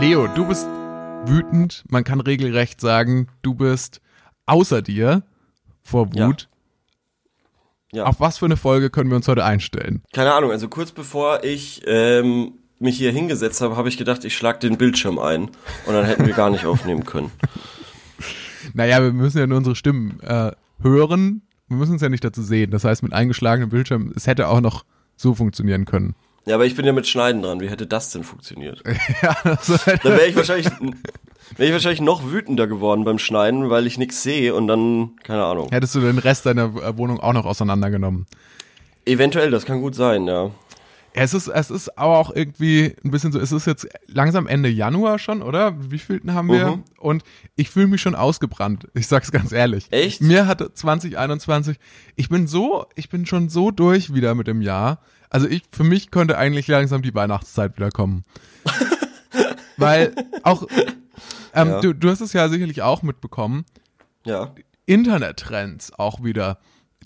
Leo, du bist wütend. Man kann regelrecht sagen, du bist außer dir vor Wut. Ja. Auf was für eine Folge können wir uns heute einstellen? Keine Ahnung, also kurz bevor ich ähm, mich hier hingesetzt habe, habe ich gedacht, ich schlag den Bildschirm ein und dann hätten wir gar nicht aufnehmen können. Naja, wir müssen ja nur unsere Stimmen äh, hören. Wir müssen uns ja nicht dazu sehen. Das heißt, mit eingeschlagenem Bildschirm, es hätte auch noch so funktionieren können. Ja, aber ich bin ja mit Schneiden dran. Wie hätte das denn funktioniert? ja, also, dann wäre ich wahrscheinlich wäre ich wahrscheinlich noch wütender geworden beim Schneiden, weil ich nichts sehe und dann keine Ahnung. Hättest du den Rest deiner Wohnung auch noch auseinandergenommen? Eventuell, das kann gut sein, ja. Es ist, es ist aber auch irgendwie ein bisschen so, es ist jetzt langsam Ende Januar schon, oder? Wie vielten haben wir? Mhm. Und ich fühle mich schon ausgebrannt. Ich sag's ganz ehrlich. Echt? Mir hatte 2021, ich bin so, ich bin schon so durch wieder mit dem Jahr. Also ich, für mich könnte eigentlich langsam die Weihnachtszeit wieder kommen. Weil auch, ähm, ja. du, du hast es ja sicherlich auch mitbekommen. Ja. Internettrends auch wieder.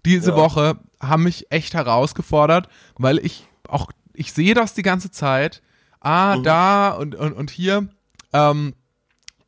Diese ja. Woche haben mich echt herausgefordert, weil ich auch, ich sehe das die ganze Zeit. Ah, mhm. da und, und, und hier. Ähm,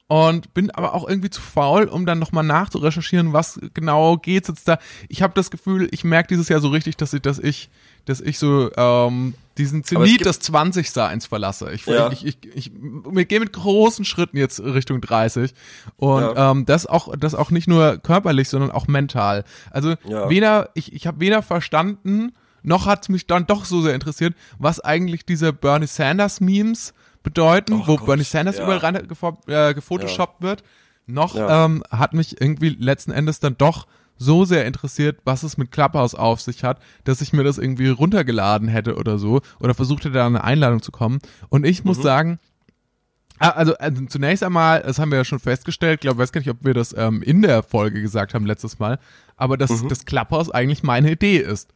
und bin aber auch irgendwie zu faul, um dann nochmal nachzurecherchieren, was genau geht's jetzt da. Ich habe das Gefühl, ich merke dieses Jahr so richtig, dass ich, dass ich, dass ich so ähm, diesen Zenit des 20 Seins verlasse. Ich, ja. ich, ich, ich, ich gehe mit großen Schritten jetzt Richtung 30 und ja. ähm, das auch, das auch nicht nur körperlich, sondern auch mental. Also ja. weder ich, ich habe weder verstanden noch hat mich dann doch so sehr interessiert, was eigentlich diese Bernie Sanders Memes bedeuten, oh wo Gott, Bernie Sanders ja. überall rein äh, gefotoshoppt ja. wird, noch ja. ähm, hat mich irgendwie letzten Endes dann doch so sehr interessiert, was es mit Clubhouse auf sich hat, dass ich mir das irgendwie runtergeladen hätte oder so oder versucht hätte, da eine Einladung zu kommen. Und ich muss mhm. sagen, ah, also, also, zunächst einmal, das haben wir ja schon festgestellt, glaube weiß gar nicht, ob wir das ähm, in der Folge gesagt haben letztes Mal, aber dass mhm. das Clubhouse eigentlich meine Idee ist.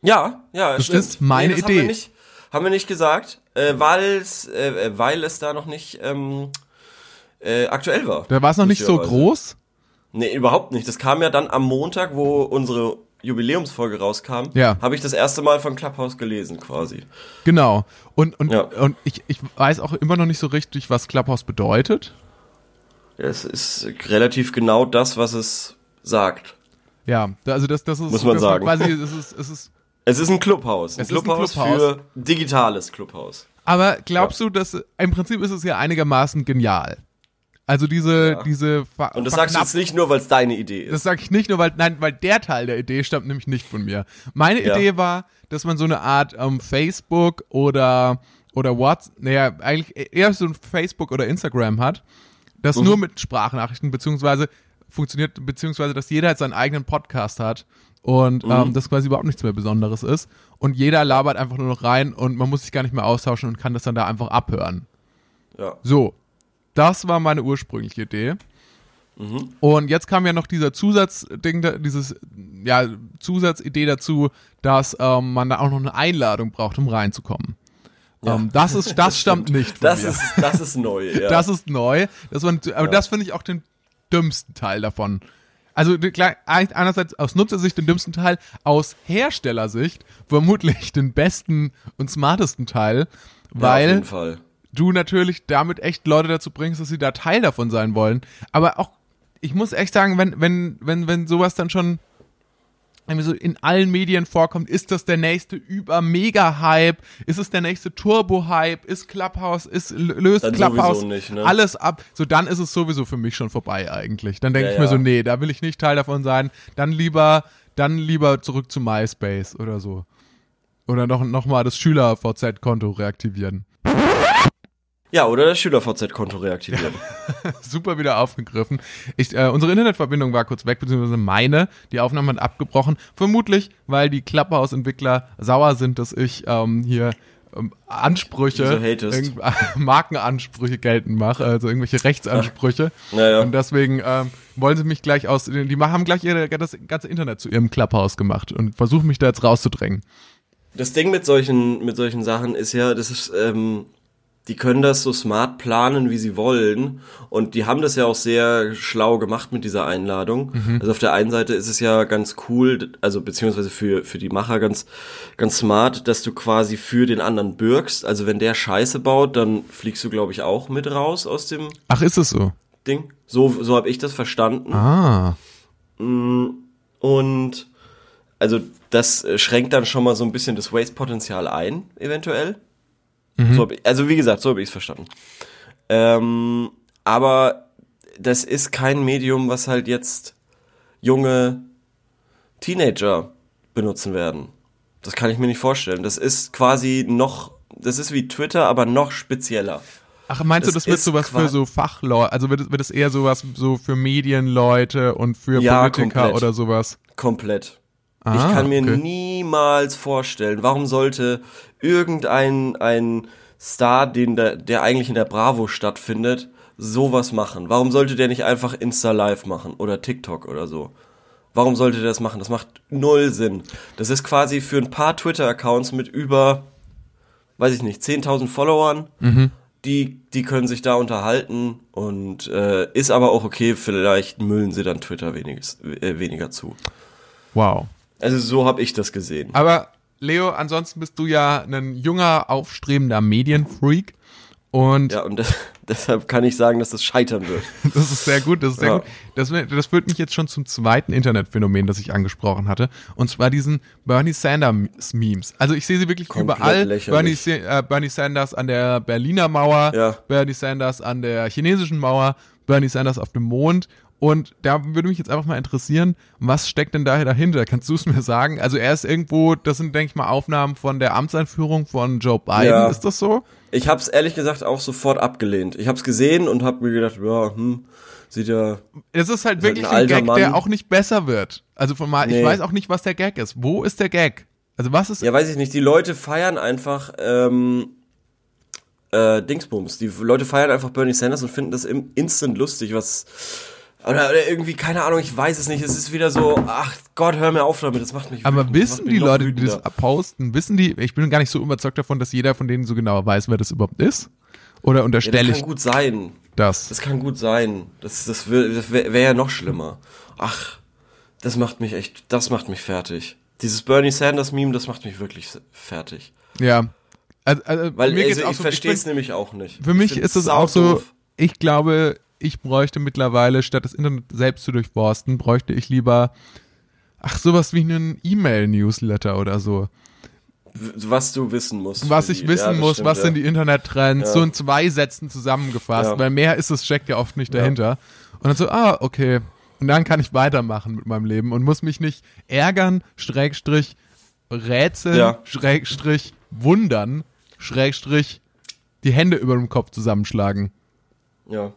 Ja, ja, das stimmt. ist meine nee, das Idee. Haben wir nicht, haben wir nicht gesagt äh, weil's, äh, äh, weil es da noch nicht ähm, äh, aktuell war. Da war es noch nicht so groß? Nee, überhaupt nicht. Das kam ja dann am Montag, wo unsere Jubiläumsfolge rauskam, ja. habe ich das erste Mal von Clubhouse gelesen quasi. Genau. Und, und, ja. und ich, ich weiß auch immer noch nicht so richtig, was Clubhouse bedeutet. Es ist relativ genau das, was es sagt. Ja, also das, das ist muss man sagen. Quasi, es ist, es ist es ist ein Clubhaus. Ein, es Clubhaus, ist ein Clubhaus für digitales Clubhaus. Aber glaubst ja. du, dass im Prinzip ist es ja einigermaßen genial? Also diese, ja. diese. Ver Und das sagst du jetzt nicht nur, weil es deine Idee ist. Das sag ich nicht nur, weil, nein, weil der Teil der Idee stammt nämlich nicht von mir. Meine ja. Idee war, dass man so eine Art ähm, Facebook oder, oder WhatsApp, naja, eigentlich eher so ein Facebook oder Instagram hat, das mhm. nur mit Sprachnachrichten beziehungsweise funktioniert, beziehungsweise dass jeder halt seinen eigenen Podcast hat und mhm. ähm, das quasi überhaupt nichts mehr Besonderes ist. Und jeder labert einfach nur noch rein und man muss sich gar nicht mehr austauschen und kann das dann da einfach abhören. Ja. So, das war meine ursprüngliche Idee. Mhm. Und jetzt kam ja noch dieser Zusatzding, dieses ja Zusatzidee dazu, dass ähm, man da auch noch eine Einladung braucht, um reinzukommen. Ja. Ähm, das ist, das stammt nicht von das mir. Ist, das ist neu. Ja. Das ist neu. Das war, aber ja. das finde ich auch den dümmsten Teil davon. Also klar, einerseits aus Nutzersicht den dümmsten Teil, aus Herstellersicht vermutlich den besten und smartesten Teil, weil ja, du natürlich damit echt Leute dazu bringst, dass sie da Teil davon sein wollen. Aber auch, ich muss echt sagen, wenn, wenn, wenn, wenn sowas dann schon so in allen Medien vorkommt, ist das der nächste über-Mega-Hype, ist es der nächste Turbo-Hype, ist Clubhouse, ist löst dann Clubhouse nicht, ne? alles ab, so dann ist es sowieso für mich schon vorbei eigentlich. Dann denke ja, ich mir ja. so, nee, da will ich nicht Teil davon sein, dann lieber, dann lieber zurück zu MySpace oder so. Oder noch, noch mal das Schüler-VZ-Konto reaktivieren. Ja, oder das Schüler-VZ-Konto reaktivieren. Super wieder aufgegriffen. Ich, äh, unsere Internetverbindung war kurz weg, beziehungsweise meine. Die Aufnahme hat abgebrochen. Vermutlich, weil die Clubhouse-Entwickler sauer sind, dass ich ähm, hier ähm, Ansprüche, So Markenansprüche geltend mache, also irgendwelche Rechtsansprüche. Naja. Und deswegen ähm, wollen sie mich gleich aus, die haben gleich ihre, das ganze Internet zu ihrem Clubhouse gemacht und versuchen mich da jetzt rauszudrängen. Das Ding mit solchen, mit solchen Sachen ist ja, das ist, ähm, die können das so smart planen, wie sie wollen. Und die haben das ja auch sehr schlau gemacht mit dieser Einladung. Also auf der einen Seite ist es ja ganz cool, also beziehungsweise für, für die Macher ganz, ganz smart, dass du quasi für den anderen bürgst. Also wenn der Scheiße baut, dann fliegst du, glaube ich, auch mit raus aus dem Ach, ist es so? Ding. So, so habe ich das verstanden. Ah. Und also das äh, schränkt dann schon mal so ein bisschen das Waste-Potenzial ein, eventuell. So hab ich, also wie gesagt, so habe ich es verstanden. Ähm, aber das ist kein Medium, was halt jetzt junge Teenager benutzen werden. Das kann ich mir nicht vorstellen. Das ist quasi noch, das ist wie Twitter, aber noch spezieller. Ach, meinst Das du, das wird sowas für so Fachleute, also wird es, wird es eher sowas so für Medienleute und für Ja, Politiker komplett. oder sowas? Komplett. Ah, ich kann mir okay. niemals vorstellen, warum sollte irgendein ein Star, den der, der eigentlich in der Bravo stattfindet, sowas machen? Warum sollte der nicht einfach Insta Live machen oder TikTok oder so? Warum sollte der das machen? Das macht null Sinn. Das ist quasi für ein paar Twitter-Accounts mit über, weiß ich nicht, 10.000 Followern. Mhm. Die, die können sich da unterhalten und äh, ist aber auch okay, vielleicht müllen sie dann Twitter weniges, äh, weniger zu. Wow. Also so habe ich das gesehen. Aber Leo, ansonsten bist du ja ein junger, aufstrebender Medienfreak. Und Ja, und das, deshalb kann ich sagen, dass das scheitern wird. das ist sehr gut, das ist sehr Ja. gut. Das, das führt mich jetzt schon zum zweiten Internetphänomen, das ich angesprochen hatte. Und zwar diesen Bernie Sanders Memes. Also ich sehe sie wirklich Komplett überall. Bernie, äh, Bernie Sanders an der Berliner Mauer, Ja. Bernie Sanders an der chinesischen Mauer, Bernie Sanders auf dem Mond. Und da würde mich jetzt einfach mal interessieren, was steckt denn da dahinter? Kannst du es mir sagen? Also er ist irgendwo, das sind, denke ich mal, Aufnahmen von der Amtseinführung von Joe Biden. Ja. Ist das so? Ich habe es ehrlich gesagt auch sofort abgelehnt. Ich habe es gesehen und habe mir gedacht, ja, hm, sieht ja. Es ist halt Ist halt wirklich ein ein, alter Gag, Mann. der auch nicht besser wird. Also von mal, ich Nee. weiß auch nicht, was der Gag ist. Wo ist der Gag? Also was ist, Ja, weiß ich nicht. Die Leute feiern einfach ähm, äh, Dingsbums. Die Leute feiern einfach Bernie Sanders und finden das im instant lustig, was. Oder, oder irgendwie, keine Ahnung, ich weiß es nicht. Es ist wieder so, ach Gott, hör mir auf damit, das macht mich aber das wissen die Leute, die das posten, wissen die, ich bin gar nicht so überzeugt davon, dass jeder von denen so genau weiß, wer das überhaupt ist. Oder Ja, unterstelle das ich kann gut sein. das? Das kann gut sein. Das, das, das wäre wär ja noch schlimmer. Ach, das macht mich echt, das macht mich fertig. Dieses Bernie Sanders Meme, das macht mich wirklich fertig. Ja. Also, also Weil mir geht's also, auch ich so, verstehe es nämlich auch nicht. Für Ich mich ist es auch so, ich glaube, ich bräuchte mittlerweile, statt das Internet selbst zu durchforsten, bräuchte ich lieber, ach, sowas wie einen E-Mail-Newsletter oder so. was du wissen musst. Was ich die- wissen ja, muss, stimmt, was ja. sind die Internettrends, Ja. so in zwei Sätzen zusammengefasst, weil mehr ist es, steckt ja oft nicht dahinter. Und dann so, ah, okay. Und dann kann ich weitermachen mit meinem Leben und muss mich nicht ärgern, Schrägstrich, rätseln. Schrägstrich, wundern, Schrägstrich, die Hände über dem Kopf zusammenschlagen. Ja.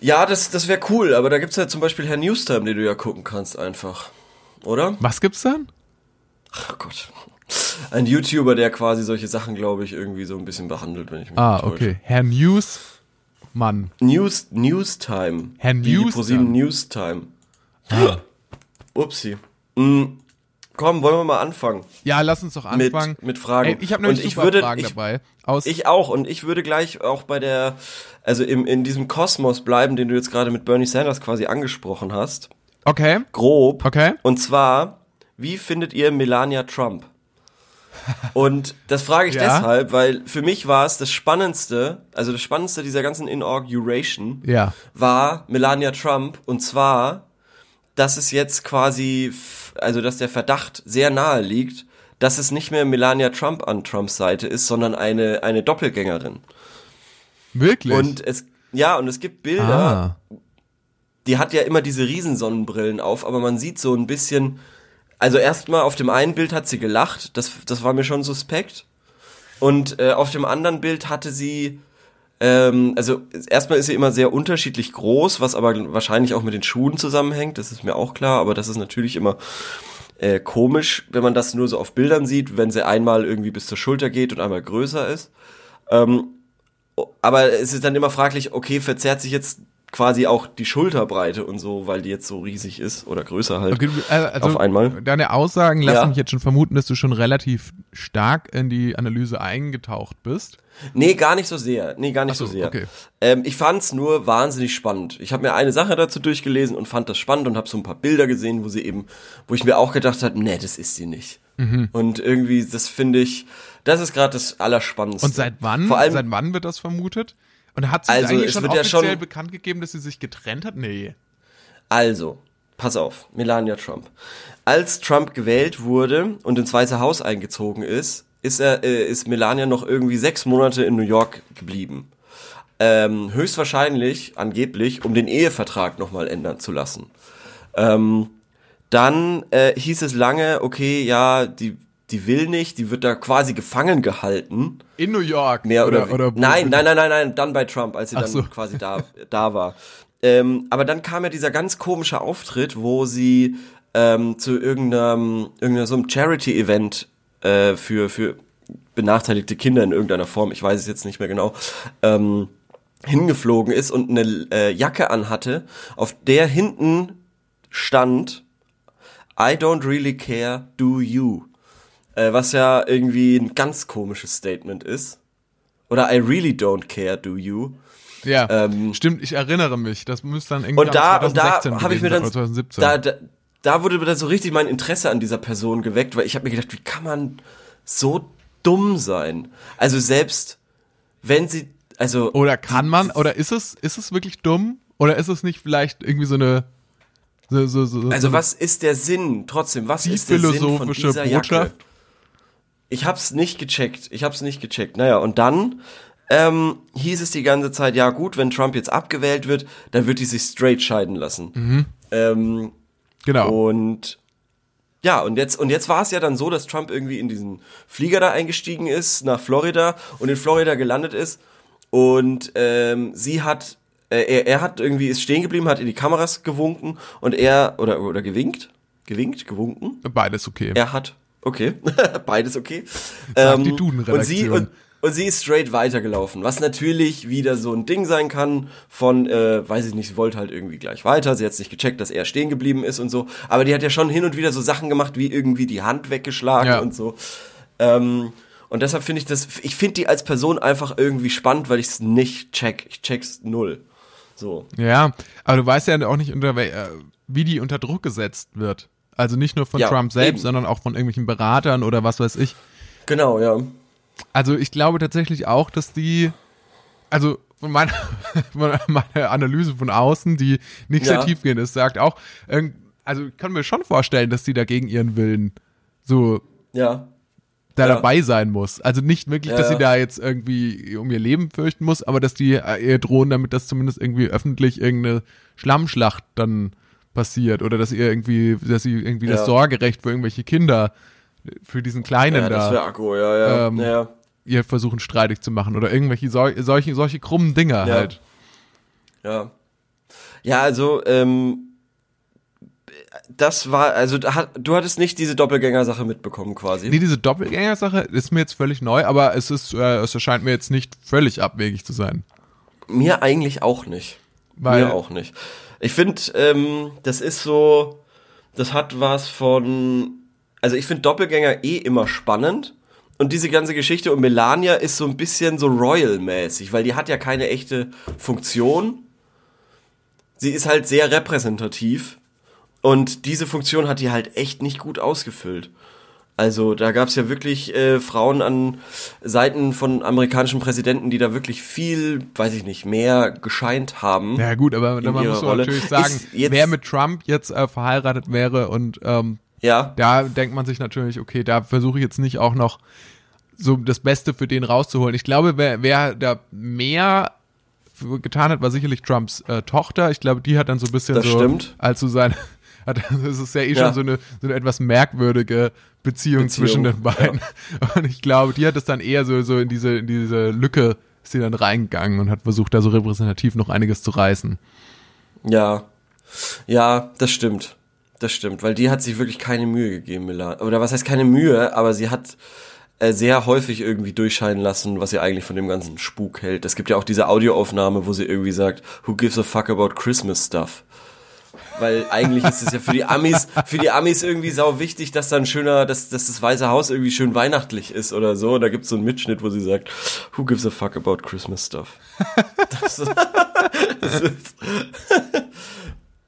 Ja, das, das wäre cool, aber da gibt's ja zum Beispiel Herr Newstime, den du ja gucken kannst einfach. Oder? Was gibt's dann? Ach Gott. Ein YouTuber, der quasi solche Sachen, glaube ich, irgendwie so ein bisschen behandelt, wenn ich mich Ah, okay. Herr News, Mann. News, Newstime. Herr Newstime. ProSieben Newstime. Ah. Upsi. Mm, komm, wollen wir mal anfangen Ja, lass uns doch mit, anfangen. mit Fragen. Ey, ich habe nämlich Und ich super würde, Fragen ich, dabei. Aus, Ich auch und ich würde gleich auch bei der, also im, in diesem Kosmos bleiben, den du jetzt gerade mit Bernie Sanders quasi angesprochen hast. okay, Grob. okay. Und zwar, wie findet ihr Melania Trump? Und das frage ich Ja. deshalb, weil für mich war es das Spannendste, also das Spannendste dieser ganzen Inauguration Ja. war Melania Trump und zwar, dass es jetzt quasi, also dass der Verdacht sehr nahe liegt, dass es nicht mehr Melania Trump an Trumps Seite ist, sondern eine, eine Doppelgängerin. Wirklich? Und es, ja, und es gibt Bilder, ah. die hat ja immer diese Riesensonnenbrillen auf, aber man sieht so ein bisschen, also erstmal auf dem einen Bild hat sie gelacht, das, das war mir schon suspekt. Und äh, auf dem anderen Bild hatte sie, ähm, also erstmal ist sie immer sehr unterschiedlich groß, was aber wahrscheinlich auch mit den Schuhen zusammenhängt, das ist mir auch klar, aber das ist natürlich immer äh, komisch, wenn man das nur so auf Bildern sieht, wenn sie einmal irgendwie bis zur Schulter geht und einmal größer ist. Ähm, aber es ist dann immer fraglich, okay, verzerrt sich jetzt quasi auch die Schulterbreite und so, weil die jetzt so riesig ist oder größer halt Okay, äh, also auf einmal. Deine Aussagen lassen Ja. mich jetzt schon vermuten, dass du schon relativ stark in die Analyse eingetaucht bist. Nee, gar nicht so sehr. Nee, gar nicht so, so, sehr. okay. Ähm, ich fand's nur wahnsinnig spannend. Ich habe mir eine Sache dazu durchgelesen und fand das spannend und habe so ein paar Bilder gesehen, wo sie eben, wo ich mir auch gedacht habe, nee, das ist sie nicht. Mhm. Und irgendwie, das finde ich, das ist gerade das Allerspannendste. Und seit wann? Vor allem, seit wann wird das vermutet? Und hat sie Also, eigentlich schon wird ja offiziell schon- bekannt gegeben, dass sie sich getrennt hat? Nee. Also, pass auf, Melania Trump. Als Trump gewählt wurde und ins Weiße Haus eingezogen ist, ist er, äh, ist Melania noch irgendwie sechs Monate in New York geblieben. Ähm, höchstwahrscheinlich, angeblich, um den Ehevertrag nochmal ändern zu lassen. Ähm, dann äh, hieß es lange, okay, ja, die, die will nicht, die wird da quasi gefangen gehalten. In New York. Mehr oder, oder nein, nein, nein, nein, nein, dann bei Trump, als sie Ach dann so. quasi da, da war. Ähm, aber dann kam ja dieser ganz komische Auftritt, wo sie ähm, zu irgendeinem, irgendeinem so Charity-Event äh, für, für benachteiligte Kinder in irgendeiner Form, ich weiß es jetzt nicht mehr genau, ähm, hingeflogen ist und eine äh, Jacke anhatte, auf der hinten stand I don't really care, do you? Äh, was ja irgendwie ein ganz komisches Statement ist. Oder I really don't care, do you? Ja, Ähm, stimmt, ich erinnere mich. Das müsste dann irgendwie Und da, am und da 2016 habe ich mir dann, sein, oder 2017. da, da, da wurde mir dann so richtig mein Interesse an dieser Person geweckt, weil ich habe mir gedacht, wie kann man so dumm sein? Also selbst wenn sie, also Oder kann man, oder ist es, ist es wirklich dumm? Oder ist es nicht vielleicht irgendwie so eine, so, so, so, Also so was ist der Sinn trotzdem? Was ist der Sinn von philosophische dieser Jacke? Ich hab's nicht gecheckt. Ich hab's nicht gecheckt. Naja, und dann ähm, hieß es die ganze Zeit, ja gut, wenn Trump jetzt abgewählt wird, dann wird die sich straight scheiden lassen. Mhm. Ähm, Genau. und ja, und jetzt, und jetzt war es ja dann so, dass Trump irgendwie in diesen Flieger da eingestiegen ist, nach Florida und in Florida gelandet ist. Und ähm, sie hat, äh, er, er hat irgendwie, ist stehen geblieben, hat in die Kameras gewunken und er, oder, oder gewinkt? Gewinkt? Gewunken? Beides okay. Er hat, okay, beides okay. Sagt die und sie, und, und sie ist straight weitergelaufen, was natürlich wieder so ein Ding sein kann von, äh, weiß ich nicht, sie wollte halt irgendwie gleich weiter, sie hat nicht gecheckt, dass er stehen geblieben ist und so, aber die hat ja schon hin und wieder so Sachen gemacht, wie irgendwie die Hand weggeschlagen Ja. und so. Ähm, und deshalb finde ich das, ich finde die als Person einfach irgendwie spannend, weil ich es nicht check, ich check's null. So. Ja, aber du weißt ja auch nicht, unter, äh, wie die unter Druck gesetzt wird. Also nicht nur von Ja, Trump selbst, eben. sondern auch von irgendwelchen Beratern oder was weiß ich. Genau, ja. Also ich glaube tatsächlich auch, dass die, also von meiner, von meiner Analyse von außen, die nicht sehr Ja. tiefgehend ist, sagt auch, also ich kann mir schon vorstellen, dass die da gegen ihren Willen so Ja. da Ja. dabei sein muss. Also nicht wirklich, dass sie da jetzt irgendwie um ihr Leben fürchten muss, aber dass die äh, ihr drohen damit, dass zumindest irgendwie öffentlich irgendeine Schlammschlacht dann passiert oder dass ihr irgendwie, dass sie irgendwie das Ja. Sorgerecht für irgendwelche Kinder für diesen Kleinen Ja, das da wäre Akku, ja, ja. Ähm, ja. ihr versuchen streitig zu machen oder irgendwelche sol solche, solche krummen Dinger Ja. halt. Ja. Ja, also, ähm, das war, also hat- du hattest nicht diese Doppelgänger-Sache mitbekommen quasi. Nee, diese Doppelgänger-Sache ist mir jetzt völlig neu, aber es ist, äh, es erscheint mir jetzt nicht völlig abwegig zu sein. Mir eigentlich auch nicht. Weil- Mir auch nicht. Ich finde, ähm, das ist so, das hat was von, also ich finde Doppelgänger eh immer spannend. Und diese ganze Geschichte um Melania ist so ein bisschen so Royal-mäßig, weil die hat ja keine echte Funktion. Sie ist halt sehr repräsentativ. Und diese Funktion hat die halt echt nicht gut ausgefüllt. Also da gab's ja wirklich äh, Frauen an Seiten von amerikanischen Präsidenten, die da wirklich viel, weiß ich nicht, mehr gescheint haben. Ja gut, aber man muss Rolle. natürlich sagen, wer mit Trump jetzt äh, verheiratet wäre und ähm, Ja, da denkt man sich natürlich, okay, da versuche ich jetzt nicht auch noch so das Beste für den rauszuholen. Ich glaube, wer, wer da mehr getan hat, war sicherlich Trumps äh, Tochter. Ich glaube, die hat dann so ein bisschen Das so, stimmt. als so sein, hat, das ist ja eh Ja. schon so eine, so eine etwas merkwürdige Beziehung, Beziehung, zwischen den beiden. Und ich glaube, die hat es dann eher so, so in diese, in diese Lücke ist sie dann reingegangen und hat versucht, da so repräsentativ noch einiges zu reißen. ja, ja, das stimmt. Das stimmt, weil die hat sich wirklich keine Mühe gegeben, Melania. Oder was heißt keine Mühe, aber sie hat äh, sehr häufig irgendwie durchscheinen lassen, was sie eigentlich von dem ganzen Spuk hält. Es gibt ja auch diese Audioaufnahme, wo sie irgendwie sagt, who gives a fuck about Christmas stuff? Weil eigentlich ist es ja für die Amis, für die Amis irgendwie sau wichtig, dass dann schöner, dass, dass das Weiße Haus irgendwie schön weihnachtlich ist oder so. Und da gibt's so einen Mitschnitt, wo sie sagt, who gives a fuck about Christmas stuff? Das, das ist,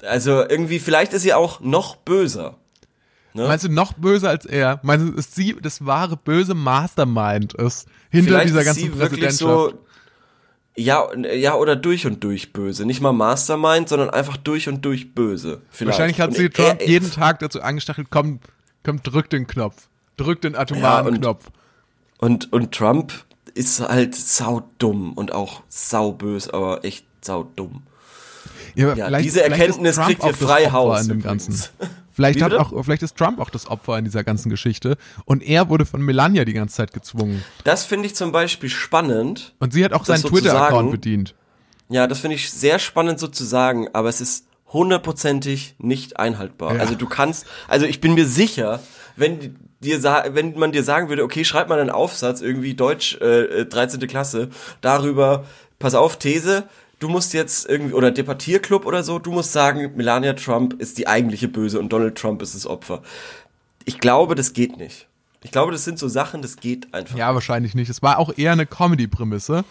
also irgendwie, vielleicht ist sie auch noch böser. Ne? Meinst du noch böser als er? Meinst du, dass sie das wahre böse Mastermind ist hinter vielleicht dieser ist ganzen sie wirklich Präsidentschaft? so ja, ja, oder durch und durch böse. Nicht mal Mastermind, sondern einfach durch und durch böse. Vielleicht. Wahrscheinlich hat sie Trump er- jeden Tag dazu angestachelt, komm, komm, drück den Knopf. Drück den atomaren Ja, und- Knopf. Und, und Trump ist halt saudumm und auch saubös, aber echt saudumm. Ja, Ja, diese Erkenntnis kriegt ihr frei Haus in dem übrigens. Ganzen. Vielleicht hat auch, vielleicht ist Trump auch das Opfer in dieser ganzen Geschichte und er wurde von Melania die ganze Zeit gezwungen. Das finde ich zum Beispiel spannend. Und sie hat auch seinen Twitter-Account sozusagen- bedient. Ja, das finde ich sehr spannend so zu sagen, aber es ist hundertprozentig nicht einhaltbar. Ja. Also du kannst, also ich bin mir sicher, wenn dir wenn man dir sagen würde, okay, schreib mal einen Aufsatz irgendwie Deutsch äh, äh, 13. Klasse darüber, pass auf These, du musst jetzt irgendwie oder Debattierclub oder so, du musst sagen, Melania Trump ist die eigentliche Böse und Donald Trump ist das Opfer. Ich glaube, das geht nicht. Ich glaube, das sind so Sachen, das geht einfach. Ja, wahrscheinlich nicht. Es war auch eher eine Comedy-Prämisse.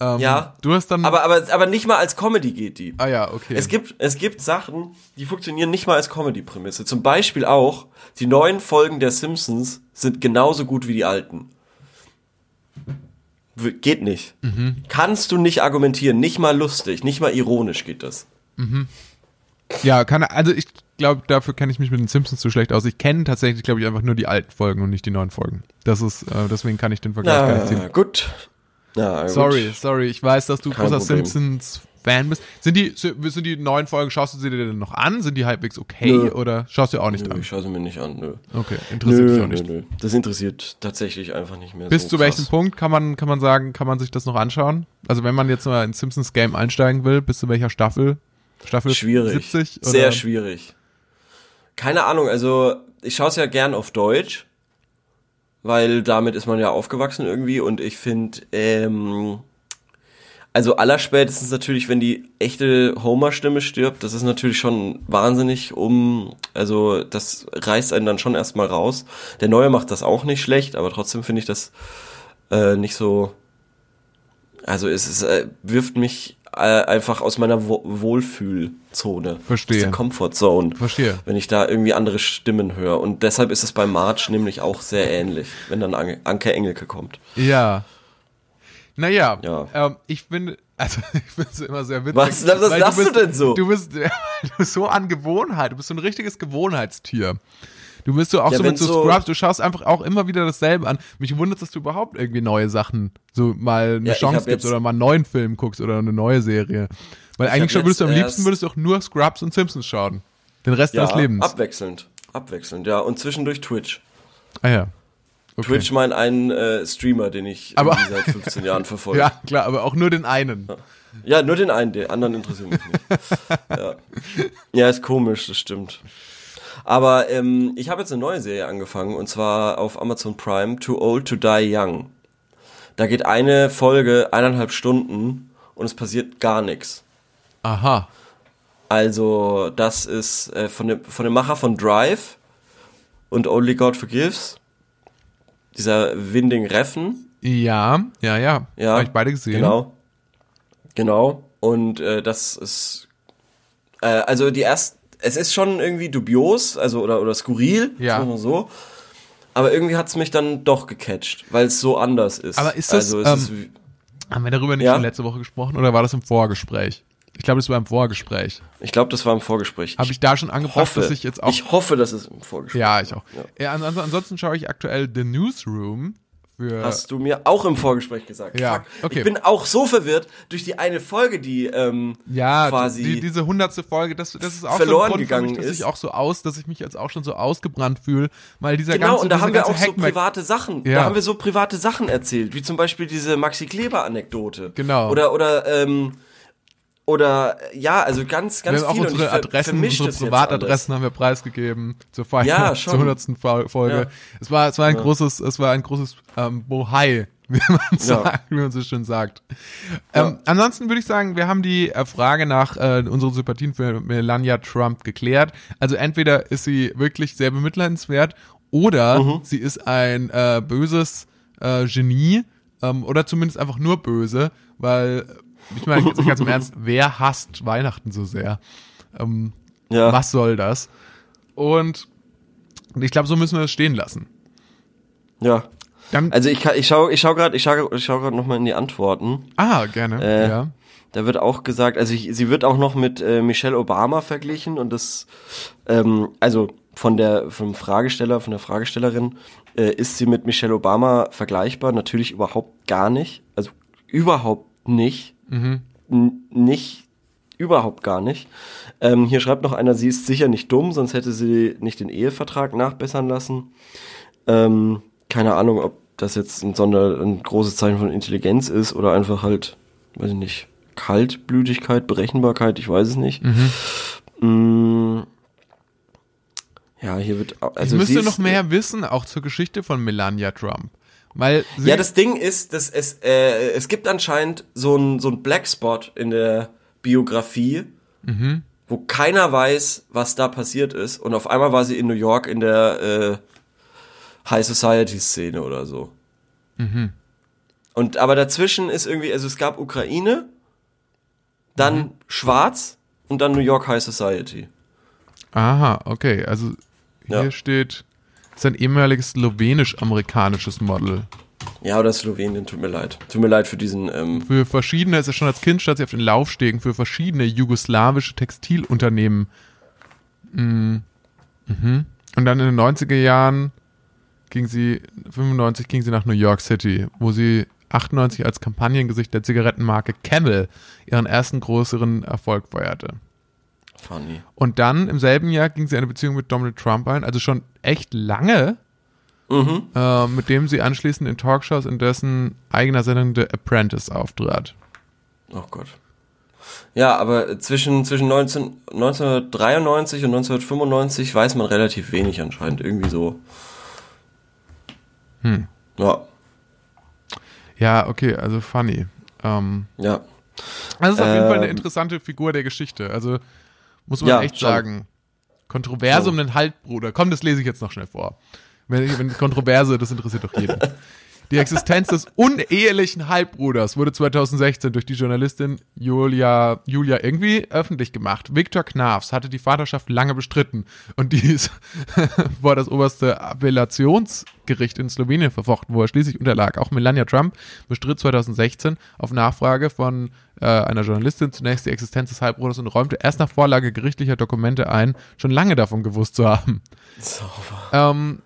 Ähm, Ja. Du hast dann. Aber, aber, aber nicht mal als Comedy geht die. ah ja, okay. Es gibt, es gibt Sachen, die funktionieren nicht mal als Comedy-Prämisse. Zum Beispiel auch, die neuen Folgen der Simpsons sind genauso gut wie die alten. Geht nicht. Mhm. Kannst du nicht argumentieren, nicht mal lustig, nicht mal ironisch geht das. ja, kann also ich glaube, dafür kenne ich mich mit den Simpsons zu schlecht aus. Ich kenne tatsächlich, glaube ich, einfach nur die alten Folgen und nicht die neuen Folgen. Das ist, äh, deswegen kann ich den Vergleich gar nicht ziehen. Na, gut. Na, Sorry, Gut. sorry. Ich weiß, dass du Kein großer Problem. Simpsons-Fan bist. Sind die, sind die neuen Folgen, schaust du sie dir denn noch an? Sind die halbwegs okay Nö. oder schaust du auch nicht Nö, an? ich schaue sie mir nicht an, nö. Okay, interessiert dich Nö, auch nicht. nö, nö. Das interessiert tatsächlich einfach nicht mehr Bis so zu krass. welchem Punkt kann man, kann man sagen, kann man sich das noch anschauen? Also wenn man jetzt mal ins Simpsons Game einsteigen will, bis zu welcher Staffel? Staffel Schwierig. 70? Oder? Sehr schwierig. Keine Ahnung, also ich schaue es ja gern auf Deutsch, weil damit ist man ja aufgewachsen irgendwie und ich finde, ähm, also allerspätestens natürlich, wenn die echte Homer-Stimme stirbt, das ist natürlich schon wahnsinnig um, also das reißt einen dann schon erstmal raus. Der Neue macht das auch nicht schlecht, aber trotzdem finde ich das äh, nicht so, also es ist, äh, wirft mich äh, einfach aus meiner Wo Wohlfühlzone. Verstehe. Aus der Comfortzone. Verstehe. Wenn ich da irgendwie andere Stimmen höre. Und deshalb ist es bei March nämlich auch sehr ähnlich, wenn dann An Anke Engelke kommt. Ja. Naja, Ja. Ähm, ich finde, also ich finde es immer sehr witzig. Was- was lachst du bist, denn so? Du bist, du bist so an Gewohnheit, du bist so ein richtiges Gewohnheitstier. Du bist so auch Ja, so mit so Scrubs, du schaust einfach auch immer wieder dasselbe an. Mich wundert, dass du überhaupt irgendwie neue Sachen so mal eine Ja, Chance gibst oder mal einen neuen Film guckst oder eine neue Serie. Weil eigentlich schon würdest du am liebsten würdest du auch nur Scrubs und Simpsons schauen. Den Rest Ja, deines Lebens. abwechselnd. Abwechselnd, ja. Und zwischendurch Twitch. ah ja. Okay. Twitch mein einen äh, Streamer, den ich Aber- seit 15 Jahren verfolge. Ja, klar, aber auch nur den einen. Ja, nur den einen, den anderen interessiert mich nicht. ja. ja, ist komisch, das stimmt. Aber ähm, ich habe jetzt eine neue Serie angefangen und zwar auf Amazon Prime, Too Old to Die Young. Da geht eine Folge eineinhalb Stunden und es passiert gar nichts. Aha. Also das ist äh, von, dem, von dem Macher von Drive und Only God Forgives. Dieser Winding Reffen. Ja, ja, ja. Ja, Habe ich beide gesehen. Genau. Genau. Und äh, das ist äh, also die erst es ist schon irgendwie dubios, also oder oder skurril, Ja. sagen wir so. Aber irgendwie hat's mich dann doch gecatcht, weil es so anders ist. Aber ist das, also es ähm, ist Haben wir darüber nicht Ja? schon letzte Woche gesprochen oder war das im Vorgespräch? Ich glaube, das war im Vorgespräch. ich glaube, das war im Vorgespräch. Habe ich da schon angebracht, hoffe, dass ich jetzt auch. ich hoffe, das ist im Vorgespräch. ja, ich auch. Ja. ans- ansonsten schaue ich aktuell The Newsroom für. Hast du mir auch im Vorgespräch gesagt. Ja, Fuck. okay. Ich bin auch so verwirrt durch die eine Folge, die ähm, ja, quasi die, diese hundertste Folge, das, das ist auch verloren so ein Grund für mich, gegangen dass ist. ich auch so aus, dass ich mich jetzt auch schon so ausgebrannt fühle, weil dieser Genau, ganze, und da haben wir auch so Hackmack- private Sachen. Ja. Da haben wir so private Sachen erzählt, wie zum Beispiel diese Maxi Kleber Anekdote. Genau. Oder oder ähm, oder ja, also ganz, ganz wir haben viel. auch unsere ver- Adressen, unsere Privatadressen haben wir preisgegeben zur Feier Ja, zur schon. 100. Fol- Folge. Ja. Es war, es war ein großes, es war ein großes ähm, Bohai, wie man Ja. sagt, wie man so schön sagt. Ähm, ansonsten würde ich sagen, wir haben die äh, Frage nach äh, unseren Sympathien für Melania Trump geklärt. Also entweder ist sie wirklich sehr bemitleidenswert oder Mhm. sie ist ein äh, böses äh, Genie ähm, oder zumindest einfach nur böse, weil ich meine ganz im Ernst, wer hasst Weihnachten so sehr? Ähm, Ja. Was soll das? Und ich glaube, so müssen wir es stehen lassen. Ja. Dann, Also ich, kann- ich schau, ich schau gerade, ich schau, ich schau noch mal in die Antworten. ah, gerne. Äh, ja. Da wird auch gesagt, also ich, sie wird auch noch mit äh, Michelle Obama verglichen und das, ähm, also von der vom Fragesteller, von der Fragestellerin, äh, ist sie mit Michelle Obama vergleichbar? Natürlich überhaupt gar nicht. Also überhaupt nicht. N nicht, überhaupt gar nicht. Ähm, hier schreibt noch einer, sie ist sicher nicht dumm, sonst hätte sie nicht den Ehevertrag nachbessern lassen. Ähm, keine Ahnung, ob das jetzt ein, Sonder, ein großes Zeichen von Intelligenz ist oder einfach halt, weiß ich nicht, Kaltblütigkeit, Berechenbarkeit, ich weiß es nicht. Mm, ja, hier wird, also ich müsste noch mehr wissen, auch zur Geschichte von Melania Trump. Weil Ja, das Ding ist, dass es, äh, es gibt anscheinend so ein so ein Blackspot in der Biografie, Mhm. wo keiner weiß, was da passiert ist. Und auf einmal war sie in New York in der äh, High Society Szene oder so. Mhm. Und aber dazwischen ist irgendwie, also es gab Ukraine, dann Mhm. Schwarz und dann New York High Society. aha, okay, also hier Ja. steht, ist ein ehemaliges slowenisch-amerikanisches Model. Ja, oder Slowenien, tut mir leid. Tut mir leid für diesen, ähm, Für verschiedene, ist es schon als Kind stand sie auf den Laufstegen für verschiedene jugoslawische Textilunternehmen. Mm, Mhm. Und dann in den 90er Jahren ging sie, 95 ging sie nach New York City, wo sie 98 als Kampagnengesicht der Zigarettenmarke Camel ihren ersten größeren Erfolg feierte. Funny. Und dann im selben Jahr ging sie eine Beziehung mit Donald Trump ein, also schon echt lange, Mhm. äh, mit dem sie anschließend in Talkshows in dessen eigener Sendung The Apprentice auftrat. Oh Gott. Ja, aber zwischen, zwischen 19, 1993 und 1995 weiß man relativ wenig anscheinend. Irgendwie so. Hm. Ja, Ja, okay, also funny. Ähm, ja. das ist auf jeden Fall eine Ähm. interessante Figur der Geschichte. Also muss man Ja, echt schon. sagen. Kontroverse Schon. um den Halbbruder. Komm, das lese ich jetzt noch schnell vor. Wenn, wenn Kontroverse, das interessiert doch jeden. Die Existenz des unehelichen Halbbruders wurde 2016 durch die Journalistin Julia, Julia irgendwie öffentlich gemacht. Viktor Knafs hatte die Vaterschaft lange bestritten und dies vor das oberste Appellationsgericht in Slowenien verfochten, wo er schließlich unterlag. Auch Melania Trump bestritt 2016 auf Nachfrage von äh, einer Journalistin zunächst die Existenz des Halbbruders und räumte erst nach Vorlage gerichtlicher Dokumente ein, schon lange davon gewusst zu haben. Ähm,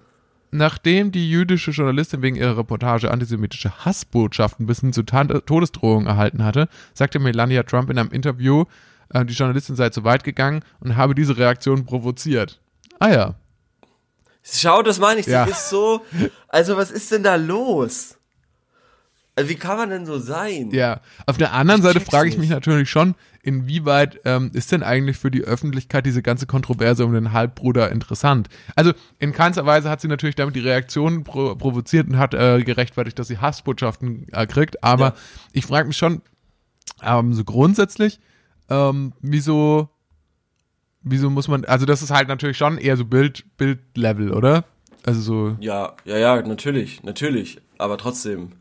nachdem die jüdische Journalistin wegen ihrer Reportage antisemitische Hassbotschaften bis hin zu Tan Todesdrohungen erhalten hatte, sagte Melania Trump in einem Interview, äh, die Journalistin sei zu weit gegangen und habe diese Reaktion provoziert. Ah ja. Schau, das meine ich. Ja. Sie ist so. Also, was ist denn da los? Also, wie kann man denn so sein? Ja, auf der anderen Seite frage ich mich natürlich schon, inwieweit ähm, ist denn eigentlich für die Öffentlichkeit diese ganze Kontroverse um den Halbbruder interessant? Also in keinster Weise hat sie natürlich damit die Reaktion pro provoziert und hat äh, gerechtfertigt, dass sie Hassbotschaften äh, kriegt, aber Ja. ich frage mich schon, ähm, so grundsätzlich, ähm, wieso, wieso muss man, also das ist halt natürlich schon eher so Bild, Bildlevel, oder? Also so, Ja, ja, ja, natürlich, natürlich. Aber trotzdem.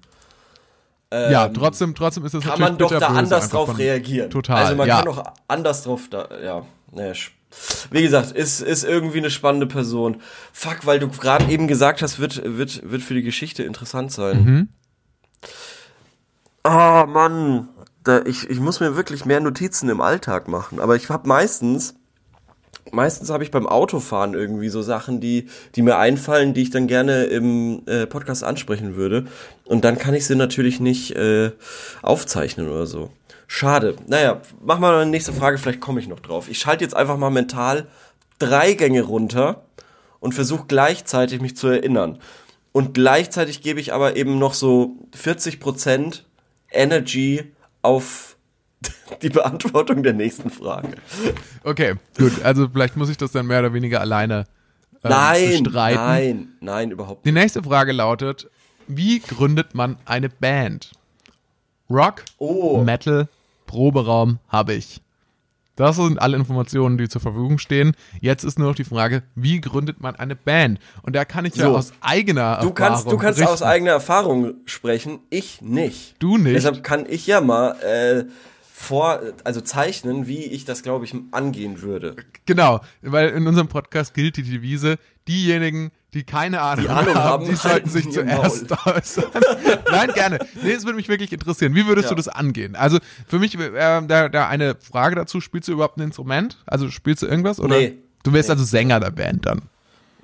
Ähm, ja, trotzdem, trotzdem ist kann natürlich man doch da anders drauf reagieren. Total, Also man ja. kann doch anders drauf da, ja. Naja, wie gesagt, ist, ist irgendwie eine spannende Person. Fuck, weil du gerade eben gesagt hast, wird, wird, wird für die Geschichte interessant sein. Mhm. Ah, Mann. Da, ich, ich muss mir wirklich mehr Notizen im Alltag machen. Aber ich habe meistens, meistens habe ich beim Autofahren irgendwie so Sachen, die, die mir einfallen, die ich dann gerne im äh, Podcast ansprechen würde. Und dann kann ich sie natürlich nicht äh, aufzeichnen oder so. Schade. Naja, mach mal eine nächste Frage, vielleicht komme ich noch drauf. Ich schalte jetzt einfach mal mental drei Gänge runter und versuche gleichzeitig mich zu erinnern. Und gleichzeitig gebe ich aber eben noch so 40% Energy auf die Beantwortung der nächsten Frage. Okay, gut. Also vielleicht muss ich das dann mehr oder weniger alleine ähm, Nein, bestreiten. nein, nein, überhaupt Die nicht. nächste Frage lautet, wie gründet man eine Band? Rock, Oh. Metal, Proberaum habe ich. Das sind alle Informationen, die zur Verfügung stehen. Jetzt ist nur noch die Frage, wie gründet man eine Band? Und da kann ich ja So. aus eigener Du Erfahrung kannst, du kannst berichten. aus eigener Erfahrung sprechen, ich nicht. Du nicht? Deshalb kann ich ja mal äh, vor, also zeichnen, wie ich das, glaube ich, angehen würde. Genau, weil in unserem Podcast gilt die Devise, diejenigen, die keine Ahnung, Die Ahnung haben, die sollten sich zuerst äußern. Nein, gerne. Nee, es würde mich wirklich interessieren. Wie würdest du Ja. das angehen? Also für mich, äh, da, da eine Frage dazu, spielst du überhaupt ein Instrument? Also spielst du irgendwas? Oder? Nee. Du wärst also Sänger der Band dann.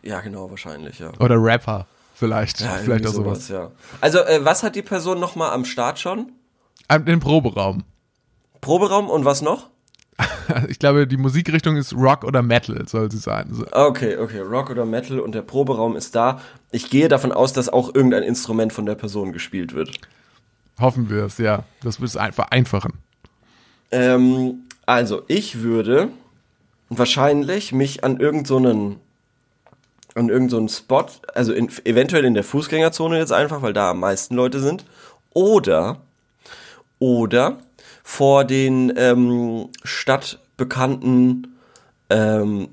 Ja, genau, wahrscheinlich, ja. Oder Rapper vielleicht. Ja, vielleicht auch sowas. ja. Also, äh, was hat die Person noch mal am Start schon? Den Proberaum. Proberaum und was noch? Ich glaube, die Musikrichtung ist Rock oder Metal, soll sie sein. Okay, okay, Rock oder Metal und der Proberaum ist da. Ich gehe davon aus, dass auch irgendein Instrument von der Person gespielt wird. Hoffen wir es, ja. Das wird es ein- vereinfachen. Ähm, also, ich würde wahrscheinlich mich an irgendeinen so an irgendeinen so Spot, also in, eventuell in der Fußgängerzone jetzt einfach, weil da am meisten Leute sind, oder oder vor den ähm, stadtbekannten ähm,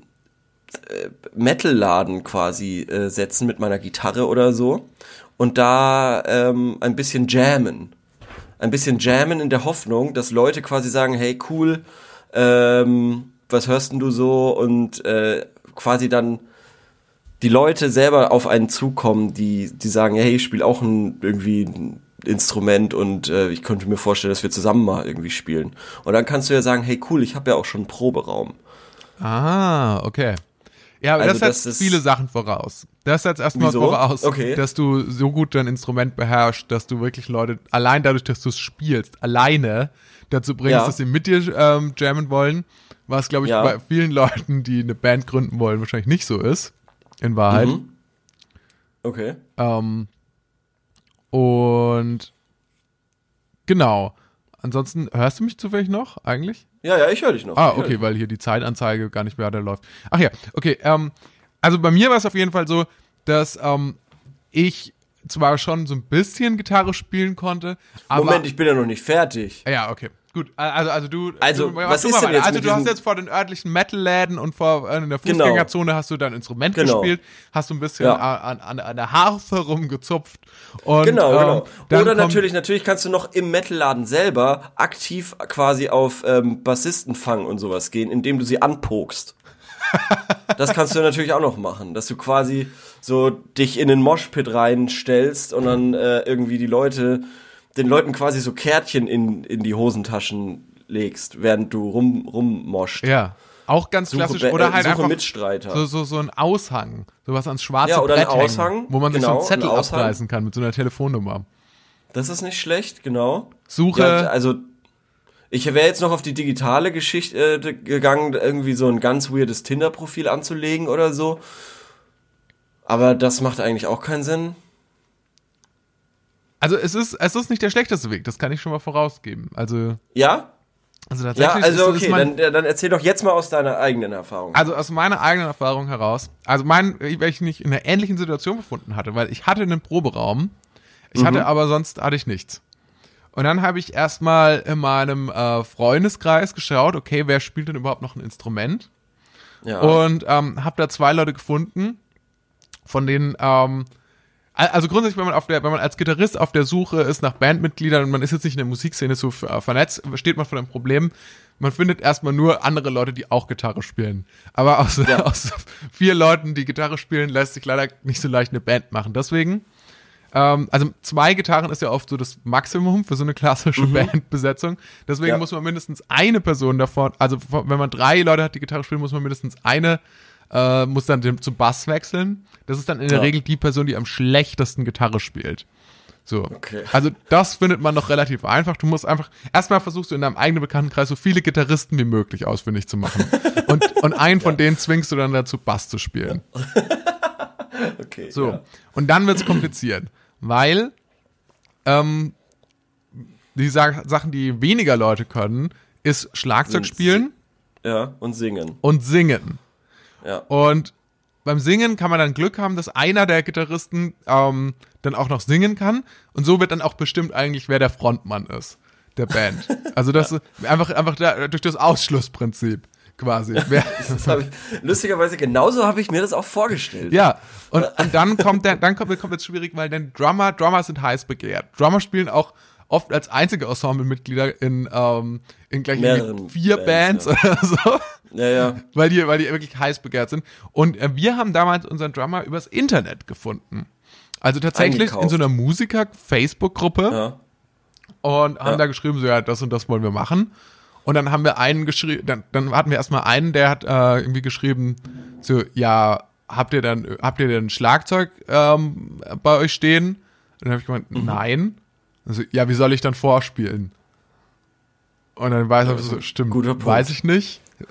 äh, Metal-Laden quasi äh, setzen mit meiner Gitarre oder so und da ähm, ein bisschen jammen. Ein bisschen jammen in der Hoffnung, dass Leute quasi sagen, hey cool, ähm, was hörst denn du so? Und äh, quasi dann die Leute selber auf einen zukommen, die, die sagen, hey, ich spiele auch ein, irgendwie ein Instrument und äh, ich könnte mir vorstellen, dass wir zusammen mal irgendwie spielen. Und dann kannst du ja sagen, hey cool, ich habe ja auch schon einen Proberaum. Ah, okay. Ja, aber Also das setzt viele Sachen voraus. Das setzt erstmal Wieso? voraus, Okay. dass du so gut dein Instrument beherrschst, dass du wirklich Leute, allein dadurch, dass du es spielst, alleine dazu bringst, Ja. dass sie mit dir ähm, jammen wollen, was, glaube ich, Ja. bei vielen Leuten, die eine Band gründen wollen, wahrscheinlich nicht so ist, in Wahrheit. Mhm. Okay. Ähm, und genau. Ansonsten, hörst du mich zufällig noch eigentlich? Ja, ja, ich höre dich noch. Ah, okay, dich. weil hier die Zeitanzeige gar nicht mehr da läuft. Ach ja, okay. Ähm, also bei mir war es auf jeden Fall so, dass ähm, ich zwar schon so ein bisschen Gitarre spielen konnte, aber Moment, ich bin ja noch nicht fertig. ja, okay. Gut, also, also du, Also, du, was du ist denn jetzt Also du hast jetzt vor den örtlichen Metal-Läden und vor äh, in der Genau. Fußgängerzone hast du dein Instrument Genau. gespielt, hast du ein bisschen Ja. an, an, an der Harfe rumgezupft und Genau, ähm, genau. Oder natürlich, natürlich kannst du noch im Metalladen selber aktiv quasi auf ähm, Bassistenfang und sowas gehen, indem du sie anpokst. das kannst du natürlich auch noch machen, dass du quasi so dich in den Moshpit reinstellst und dann äh, irgendwie die Leute, den Leuten quasi so Kärtchen in, in die Hosentaschen legst, während du rum, rummoscht. Ja, auch ganz Suche klassisch. Oder äh, halt suche einfach Mitstreiter. so, so, so ein Aushang, sowas ans schwarze Ja, oder ein Brett hängen, Aushang, wo man sich so genau, einen Zettel ein abreißen kann mit so einer Telefonnummer. Das ist nicht schlecht, genau. Suche, Ja, also ich wäre jetzt noch auf die digitale Geschichte äh, gegangen, irgendwie so ein ganz weirdes Tinder-Profil anzulegen oder so. Aber das macht eigentlich auch keinen Sinn. Also es ist, es ist nicht der schlechteste Weg, das kann ich schon mal vorausgeben. Also, Ja? also Ja, tatsächlich also ist, ist okay, mein, dann, dann erzähl doch jetzt mal aus deiner eigenen Erfahrung. Also aus meiner eigenen Erfahrung heraus, also mein, weil ich mich in einer ähnlichen Situation befunden hatte, weil ich hatte einen Proberaum, ich Mhm. hatte aber sonst hatte ich nichts. Und dann habe ich erstmal in meinem äh, Freundeskreis geschaut, okay, wer spielt denn überhaupt noch ein Instrument? ja. Und ähm, habe da zwei Leute gefunden, von denen, ähm, also grundsätzlich, wenn man auf der, wenn man als Gitarrist auf der Suche ist nach Bandmitgliedern und man ist jetzt nicht in der Musikszene so äh, vernetzt, steht man vor dem Problem, man findet erstmal nur andere Leute, die auch Gitarre spielen. Aber aus, Ja. aus vier Leuten, die Gitarre spielen, lässt sich leider nicht so leicht eine Band machen. Deswegen, ähm, also zwei Gitarren ist ja oft so das Maximum für so eine klassische Bandbesetzung. Deswegen Ja. muss man mindestens eine Person davon, also wenn man drei Leute hat, die Gitarre spielen, muss man mindestens eine, äh, muss dann dem, zum Bass wechseln. Das ist dann in der Ja. Regel die Person, die am schlechtesten Gitarre spielt. So. Okay. Also das findet man noch relativ einfach. Du musst einfach, erstmal versuchst du in deinem eigenen Bekanntenkreis so viele Gitarristen wie möglich ausfindig zu machen. und, und einen von denen zwingst du dann dazu, Bass zu spielen. okay. So. Ja. Und dann wird's kompliziert, weil ähm, die Sa Sachen, die weniger Leute können, ist Schlagzeug spielen Ja, und singen. und singen. Ja. Und beim Singen kann man dann Glück haben, dass einer der Gitarristen ähm, dann auch noch singen kann. Und so wird dann auch bestimmt eigentlich, wer der Frontmann ist der Band. Also das ist einfach, einfach da, durch das Ausschlussprinzip quasi. Hab ich, lustigerweise, genauso habe ich mir das auch vorgestellt. ja, und, und dann kommt der, dann kommt, kommt jetzt schwierig, weil dann Drummer, Drummer sind heiß begehrt. Drummer spielen auch oft als einzige Ensemblemitglieder in, ähm, in gleich vier Bands, Bands, oder so. Ja, ja. weil die, weil die wirklich heiß begehrt sind. Und äh, wir haben damals unseren Drummer übers Internet gefunden. Also tatsächlich Eingekauft. in so einer Musiker-Facebook-Gruppe ja. und haben Ja. da geschrieben, so ja, das und das wollen wir machen. Und dann haben wir einen geschrieben, dann, dann hatten wir erstmal einen, der hat äh, irgendwie geschrieben, so, ja, habt ihr dann, habt ihr denn Schlagzeug ähm, bei euch stehen? Und dann habe ich gemeint, Mhm. nein. Also, ja, wie soll ich dann vorspielen? Und dann weiß ich so, stimmt, weiß ich nicht.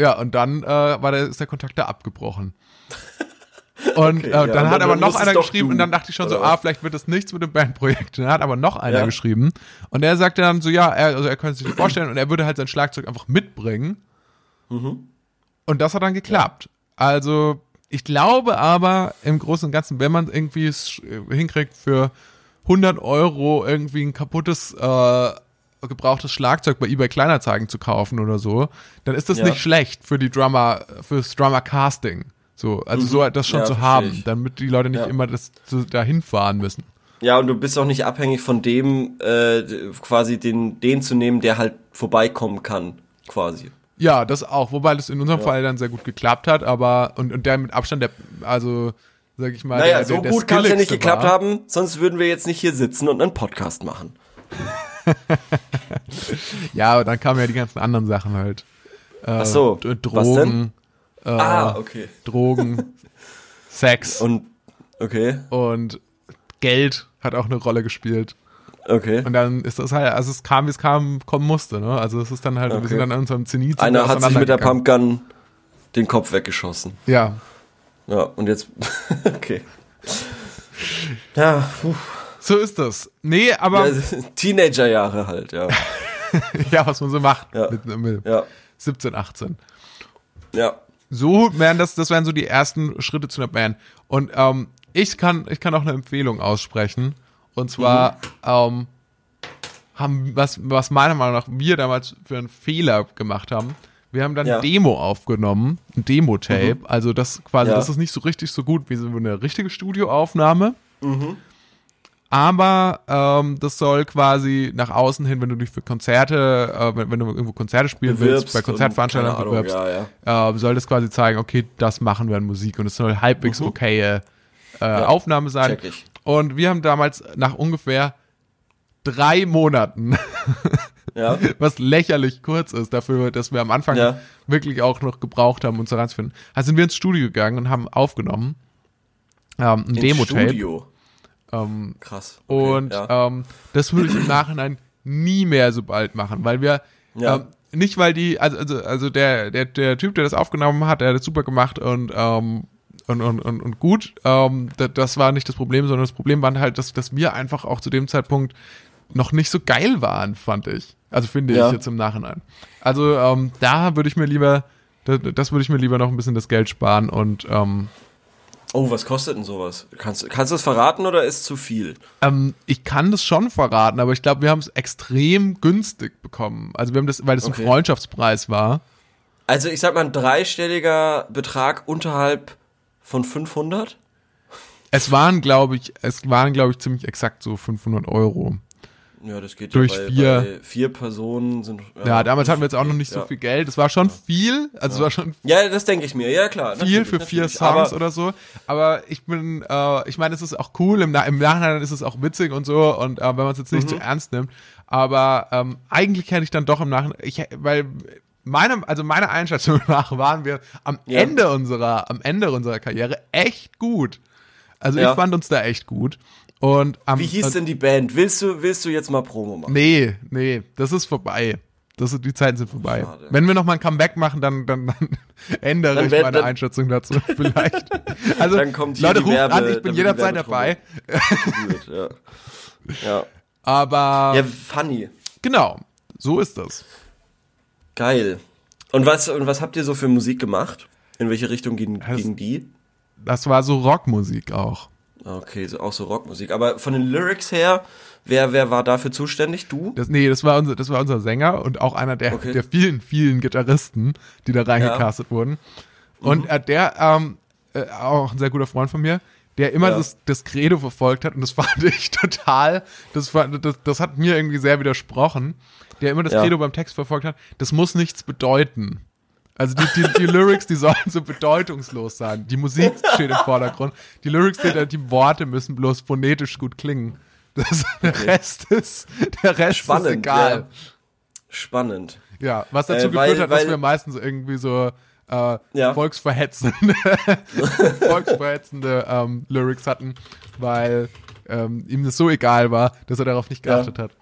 ja, und dann äh, war der, ist der Kontakt da abgebrochen. Und Okay, äh, ja, dann und hat dann- aber noch einer geschrieben du, und dann dachte ich schon so, ah, vielleicht wird das nichts mit dem Bandprojekt. Dann hat aber noch einer Ja. geschrieben und der sagte dann so, ja, er, also er könnte sich vorstellen und er würde halt sein Schlagzeug einfach mitbringen. Mhm. Und das hat dann geklappt. Also ich glaube aber im Großen und Ganzen, wenn man irgendwie es äh, hinkriegt für 100 Euro irgendwie ein kaputtes äh, gebrauchtes Schlagzeug bei eBay Kleinanzeigen zu kaufen oder so, dann ist das Ja. nicht schlecht für die Drummer, fürs Drummer Casting. So, also so das schon Mhm. Ja, zu haben, ich. damit die Leute nicht Ja. immer das zu, dahin fahren müssen. Ja, und du bist auch nicht abhängig von dem, äh, quasi den, den zu nehmen, der halt vorbeikommen kann, quasi. Ja, das auch, wobei das in unserem Fall dann sehr gut geklappt hat, aber und, und der mit Abstand der, also sag ich mal, Naja, der, so der, der gut kann es ja nicht geklappt war. haben, sonst würden wir jetzt nicht hier sitzen und einen Podcast machen. Ja, aber dann kamen ja die ganzen anderen Sachen halt. Äh, Ach so, Drogen, äh, ah, okay. Drogen, Sex und, Und, okay, Geld hat auch eine Rolle gespielt. okay. Und dann ist das halt, also es kam, wie es kam, kommen musste, ne? Also es ist dann halt, wir Okay. sind dann an unserem Zenit. Einer wir hat sich mit der. Pumpgun den Kopf weggeschossen. Ja, Ja, und jetzt, okay. Ja, puh. so ist das. Nee, aber ja Teenagerjahre halt, ja. ja, was man so macht Ja. mit, mit Ja, 17, 18. ja. So wären das, das wären so die ersten Schritte zu einer Band. Und ähm, ich kann, ich kann auch eine Empfehlung aussprechen. Und zwar ähm, haben, was, was meiner Meinung nach wir damals für einen Fehler gemacht haben. Wir haben dann Ja. Demo aufgenommen, ein Demo-Tape. Also das quasi, Ja. das ist nicht so richtig so gut wie so eine richtige Studioaufnahme. Aber ähm, das soll quasi nach außen hin, wenn du dich für Konzerte, äh, wenn, wenn du irgendwo Konzerte spielen willst, Bewirbst bei und Konzertveranstaltungen Ahnung, bewirbst, ja, äh, soll das quasi zeigen, okay, das machen wir in Musik und es soll halbwegs okaye äh, Aufnahme sein. Mhm. Und wir haben damals nach ungefähr drei Monaten, Ja, was lächerlich kurz ist, dafür, dass wir am Anfang Ja. wirklich auch noch gebraucht haben, uns da ranzufinden. Also sind wir ins Studio gegangen und haben aufgenommen. Ähm, ein Demo-Tape. Studio. Ähm, Krass. Okay, und ja. ähm, das würde ich im Nachhinein nie mehr so bald machen, weil wir Ja. ähm, nicht, weil die, also, also, also der, der, der Typ, der das aufgenommen hat, der hat das super gemacht und ähm, und, und, und, und gut, ähm, das, das war nicht das Problem, sondern das Problem war halt, dass, dass wir einfach auch zu dem Zeitpunkt noch nicht so geil waren, fand ich. Also finde Ja. ich jetzt im Nachhinein. Also ähm, da würde ich mir lieber, das, das würde ich mir lieber noch ein bisschen das Geld sparen und ähm, Oh, was kostet denn sowas? Kannst, kannst du es verraten oder ist zu viel? Ähm, ich kann das schon verraten, aber ich glaube, wir haben es extrem günstig bekommen. Also wir haben das, weil das Okay. ein Freundschaftspreis war. Also ich sag mal, ein dreistelliger Betrag unterhalb von 500? Es waren, glaube ich, es waren, glaube ich, ziemlich exakt so 500 Euro. Ja, das geht Durch ja bei, vier. bei vier Personen sind. Ja, damals hatten wir jetzt auch noch nicht so ja. viel Geld. Es war schon viel, also es war schon Ja, das denke ich mir. Ja, klar. viel für vier. Songs oder so. Aber ich bin, äh, ich meine, es ist auch cool. Im, im Nachhinein ist es auch witzig und so. Und äh, wenn man es jetzt nicht Mhm. zu ernst nimmt. Aber ähm, eigentlich hätte ich dann doch im Nachhinein, ich, weil meine, also meiner Einschätzung nach waren wir am Ja. Ende unserer, am Ende unserer Karriere echt gut. Also Ja. ich fand uns da echt gut. Und am, Wie hieß denn die Band? Willst du, willst du jetzt mal Promo machen? Nee, nee, das ist vorbei. Das die Zeiten sind vorbei. Schade. Wenn wir noch mal ein Comeback machen, dann, dann, dann ändere Dann ich meine dann- Einschätzung dazu vielleicht. Also, Dann kommt hier Leute, die ruft Werbe- an, ich bin jederzeit dabei. Ja. ja. Aber Ja, funny. genau, so ist das. Geil. Und was, und was habt ihr so für Musik gemacht? In welche Richtung ging, Es- ging die? Das war so Rockmusik auch. Okay, so, auch so Rockmusik. Aber von den Lyrics her, wer, wer war dafür zuständig? Du? Das, nee, das war, unser, das war unser Sänger und auch einer der, Okay. der vielen, vielen Gitarristen, die da reingecastet wurden. Und Mhm. äh, der, ähm, äh, auch ein sehr guter Freund von mir, der immer Ja. das, das Credo verfolgt hat und das fand ich total, das, war, das, das hat mir irgendwie sehr widersprochen, der immer das Ja. Credo beim Text verfolgt hat, das muss nichts bedeuten. Also die, die, die Lyrics, die sollen so bedeutungslos sein. Die Musik steht im Vordergrund. Die Lyrics, die, die Worte müssen bloß phonetisch gut klingen. Das, der Rest ist, der Rest ist Spannend, egal. ja. Spannend. Ja, was dazu Äh, weil- geführt hat, dass weil- wir meistens irgendwie so äh, Ja. volksverhetzende, volksverhetzende ähm, Lyrics hatten, weil ähm, ihm das so egal war, dass er darauf nicht Ja. geachtet hat.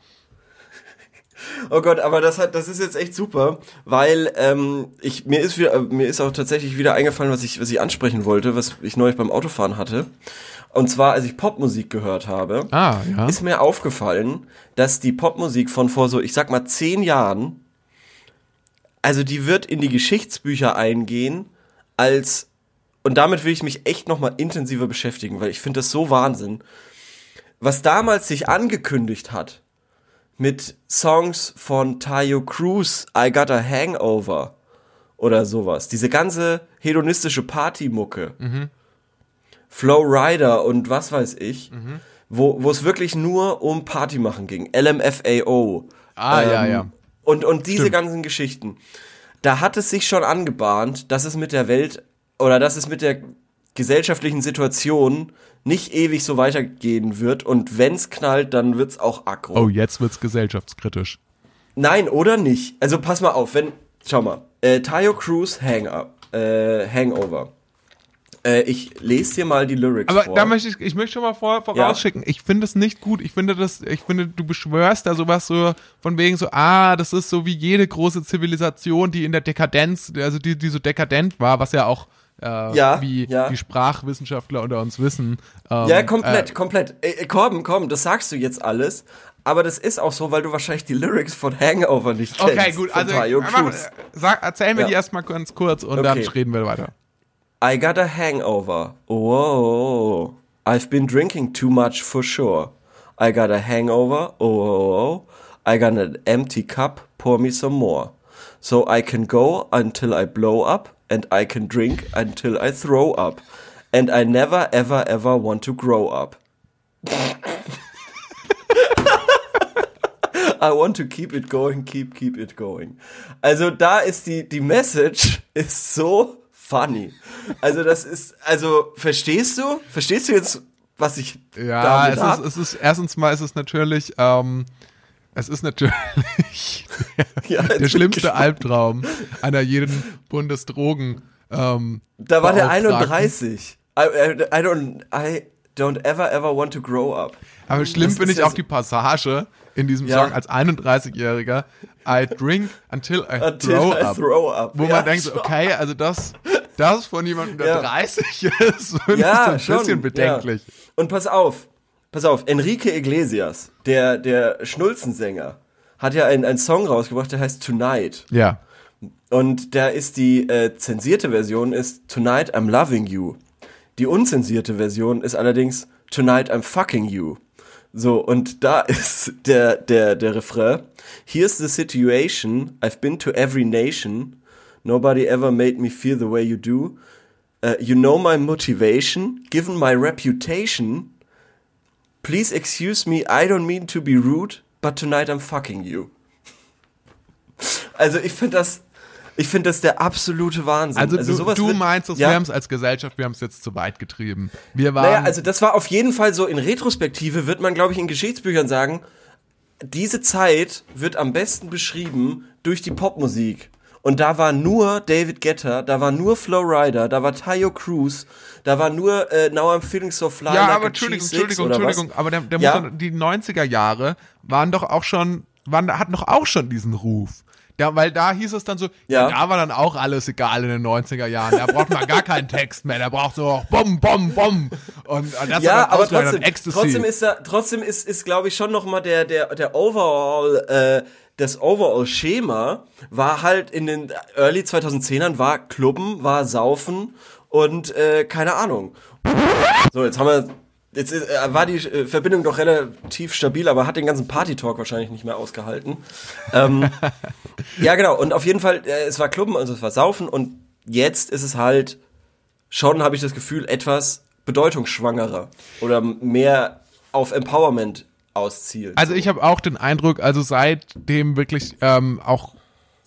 Oh Gott, aber das hat, das ist jetzt echt super, weil ähm, ich mir ist wieder, mir ist auch tatsächlich wieder eingefallen, was ich, was ich ansprechen wollte, was ich neulich beim Autofahren hatte. Und zwar, als ich Popmusik gehört habe, Ah, ja. ist mir aufgefallen, dass die Popmusik von vor so, ich sag mal, zehn Jahren, also die wird in die Geschichtsbücher eingehen als, und damit will ich mich echt nochmal intensiver beschäftigen, weil ich finde das so Wahnsinn, was damals sich angekündigt hat mit Songs von Tayo Cruz, I Got a Hangover oder sowas, diese ganze hedonistische Partymucke, Flow Rider und was weiß ich, wo, wo es wirklich nur um Party machen ging. LMFAO. Ah, ja, ja. Und, und diese Stimmt. ganzen Geschichten. Da hat es sich schon angebahnt, dass es mit der Welt oder dass es mit der gesellschaftlichen Situation nicht ewig so weitergehen wird. Und wenn's knallt, dann wird's auch aggro. Oh, jetzt wird's gesellschaftskritisch. Nein, oder nicht? Also pass mal auf, wenn, schau mal, äh, Tayo Cruz Hang Up, äh, Hangover. Äh, ich lese dir mal die Lyrics Aber vor. da möchte ich, ich möchte schon mal vor, vorausschicken, ich finde es nicht gut. Ich finde das, ich finde, du beschwörst da sowas so von wegen so, ah, das ist so wie jede große Zivilisation, die in der Dekadenz, also die, die so dekadent war, was ja auch äh, Ja, wie ja. die Sprachwissenschaftler unter uns wissen. Ähm, ja, komplett, Äh, komplett. Äh, komm, komm, das sagst du jetzt alles. Aber das ist auch so, weil du wahrscheinlich die Lyrics von Hangover nicht kennst. okay, gut, also äh, sag, erzähl mir Ja. die erstmal ganz kurz und dann Okay. reden wir weiter. I got a hangover. Whoa. I've been drinking too much for sure. I got a hangover. Oh. I got an empty cup. Pour me some more. So I can go until I blow up and I can drink until I throw up. And I never ever ever want to grow up. I want to keep it going, keep, keep it going. Also da ist die, die Message ist so funny. Also das ist, also verstehst du? Verstehst du jetzt, was ich Ja, damit es ist, es ist, erstens mal ist es natürlich, ähm, es ist natürlich Ja, der schlimmste Albtraum einer jeden Bundesdrogen. Ähm, Da war der Beauftragten. 31. I, I, I don't, I don't ever ever want to grow up. Aber schlimm finde ich ja auch so- die Passage in diesem Ja. Song als 31-Jähriger. I drink until I Until throw I up. throw up. Wo man denkt, schon. okay, also das, das von jemandem, der Ja. 30 ist, finde Ja, ich so ein bisschen bedenklich. Und pass auf, pass auf, Enrique Iglesias, der, der Schnulzensänger, hat ja einen, einen Song rausgebracht, der heißt Tonight. Ja. Und da ist die äh, zensierte Version ist Tonight I'm Loving You. Die unzensierte Version ist allerdings Tonight I'm Fucking You. So, und da ist der, der, der Refrain. Here's the situation. I've been to every nation. Nobody ever made me feel the way you do. Uh, you know my motivation. Given my reputation. Please excuse me. I don't mean to be rude, but tonight I'm fucking you. Also ich finde das, ich finde das der absolute Wahnsinn. Also, du, sowas du wird- meinst, dass ja. wir haben es als Gesellschaft, wir haben es jetzt zu weit getrieben. Wir waren, Naja, also das war auf jeden Fall so in Retrospektive, wird man, glaube ich, in Geschichtsbüchern sagen, diese Zeit wird am besten beschrieben durch die Popmusik. Und da war nur David Guetta, da war nur Flow Rider, da war Tayo Cruz, da war nur äh, Now I'm Feeling So Fly ja, Like aber Entschuldigung, G6 Entschuldigung, Entschuldigung, aber der, der Ja. muss doch, die 90er Jahre waren doch auch schon, waren, hatten doch auch schon diesen Ruf. Ja, weil da hieß es dann so, ja. da war dann auch alles egal in den 90er Jahren. Da braucht man gar keinen Text mehr, da braucht so Bom, Bom, Bom. Und, und das ja, aber trotzdem, trotzdem ist da, trotzdem ist, ist glaube ich schon noch mal der, der, der Overall, äh, das Overall-Schema war halt in den Early 2010ern war Klubben, war Saufen und äh, keine Ahnung. So, jetzt haben wir Jetzt äh, war die äh, Verbindung doch relativ stabil, aber hat den ganzen Party-Talk wahrscheinlich nicht mehr ausgehalten. ähm, ja, genau. Und auf jeden Fall, äh, es war Klubben, also es war Saufen. Und jetzt ist es halt schon, habe ich das Gefühl, etwas bedeutungsschwangerer oder mehr auf Empowerment auszielt. Also ich habe auch den Eindruck, also seitdem wirklich ähm, auch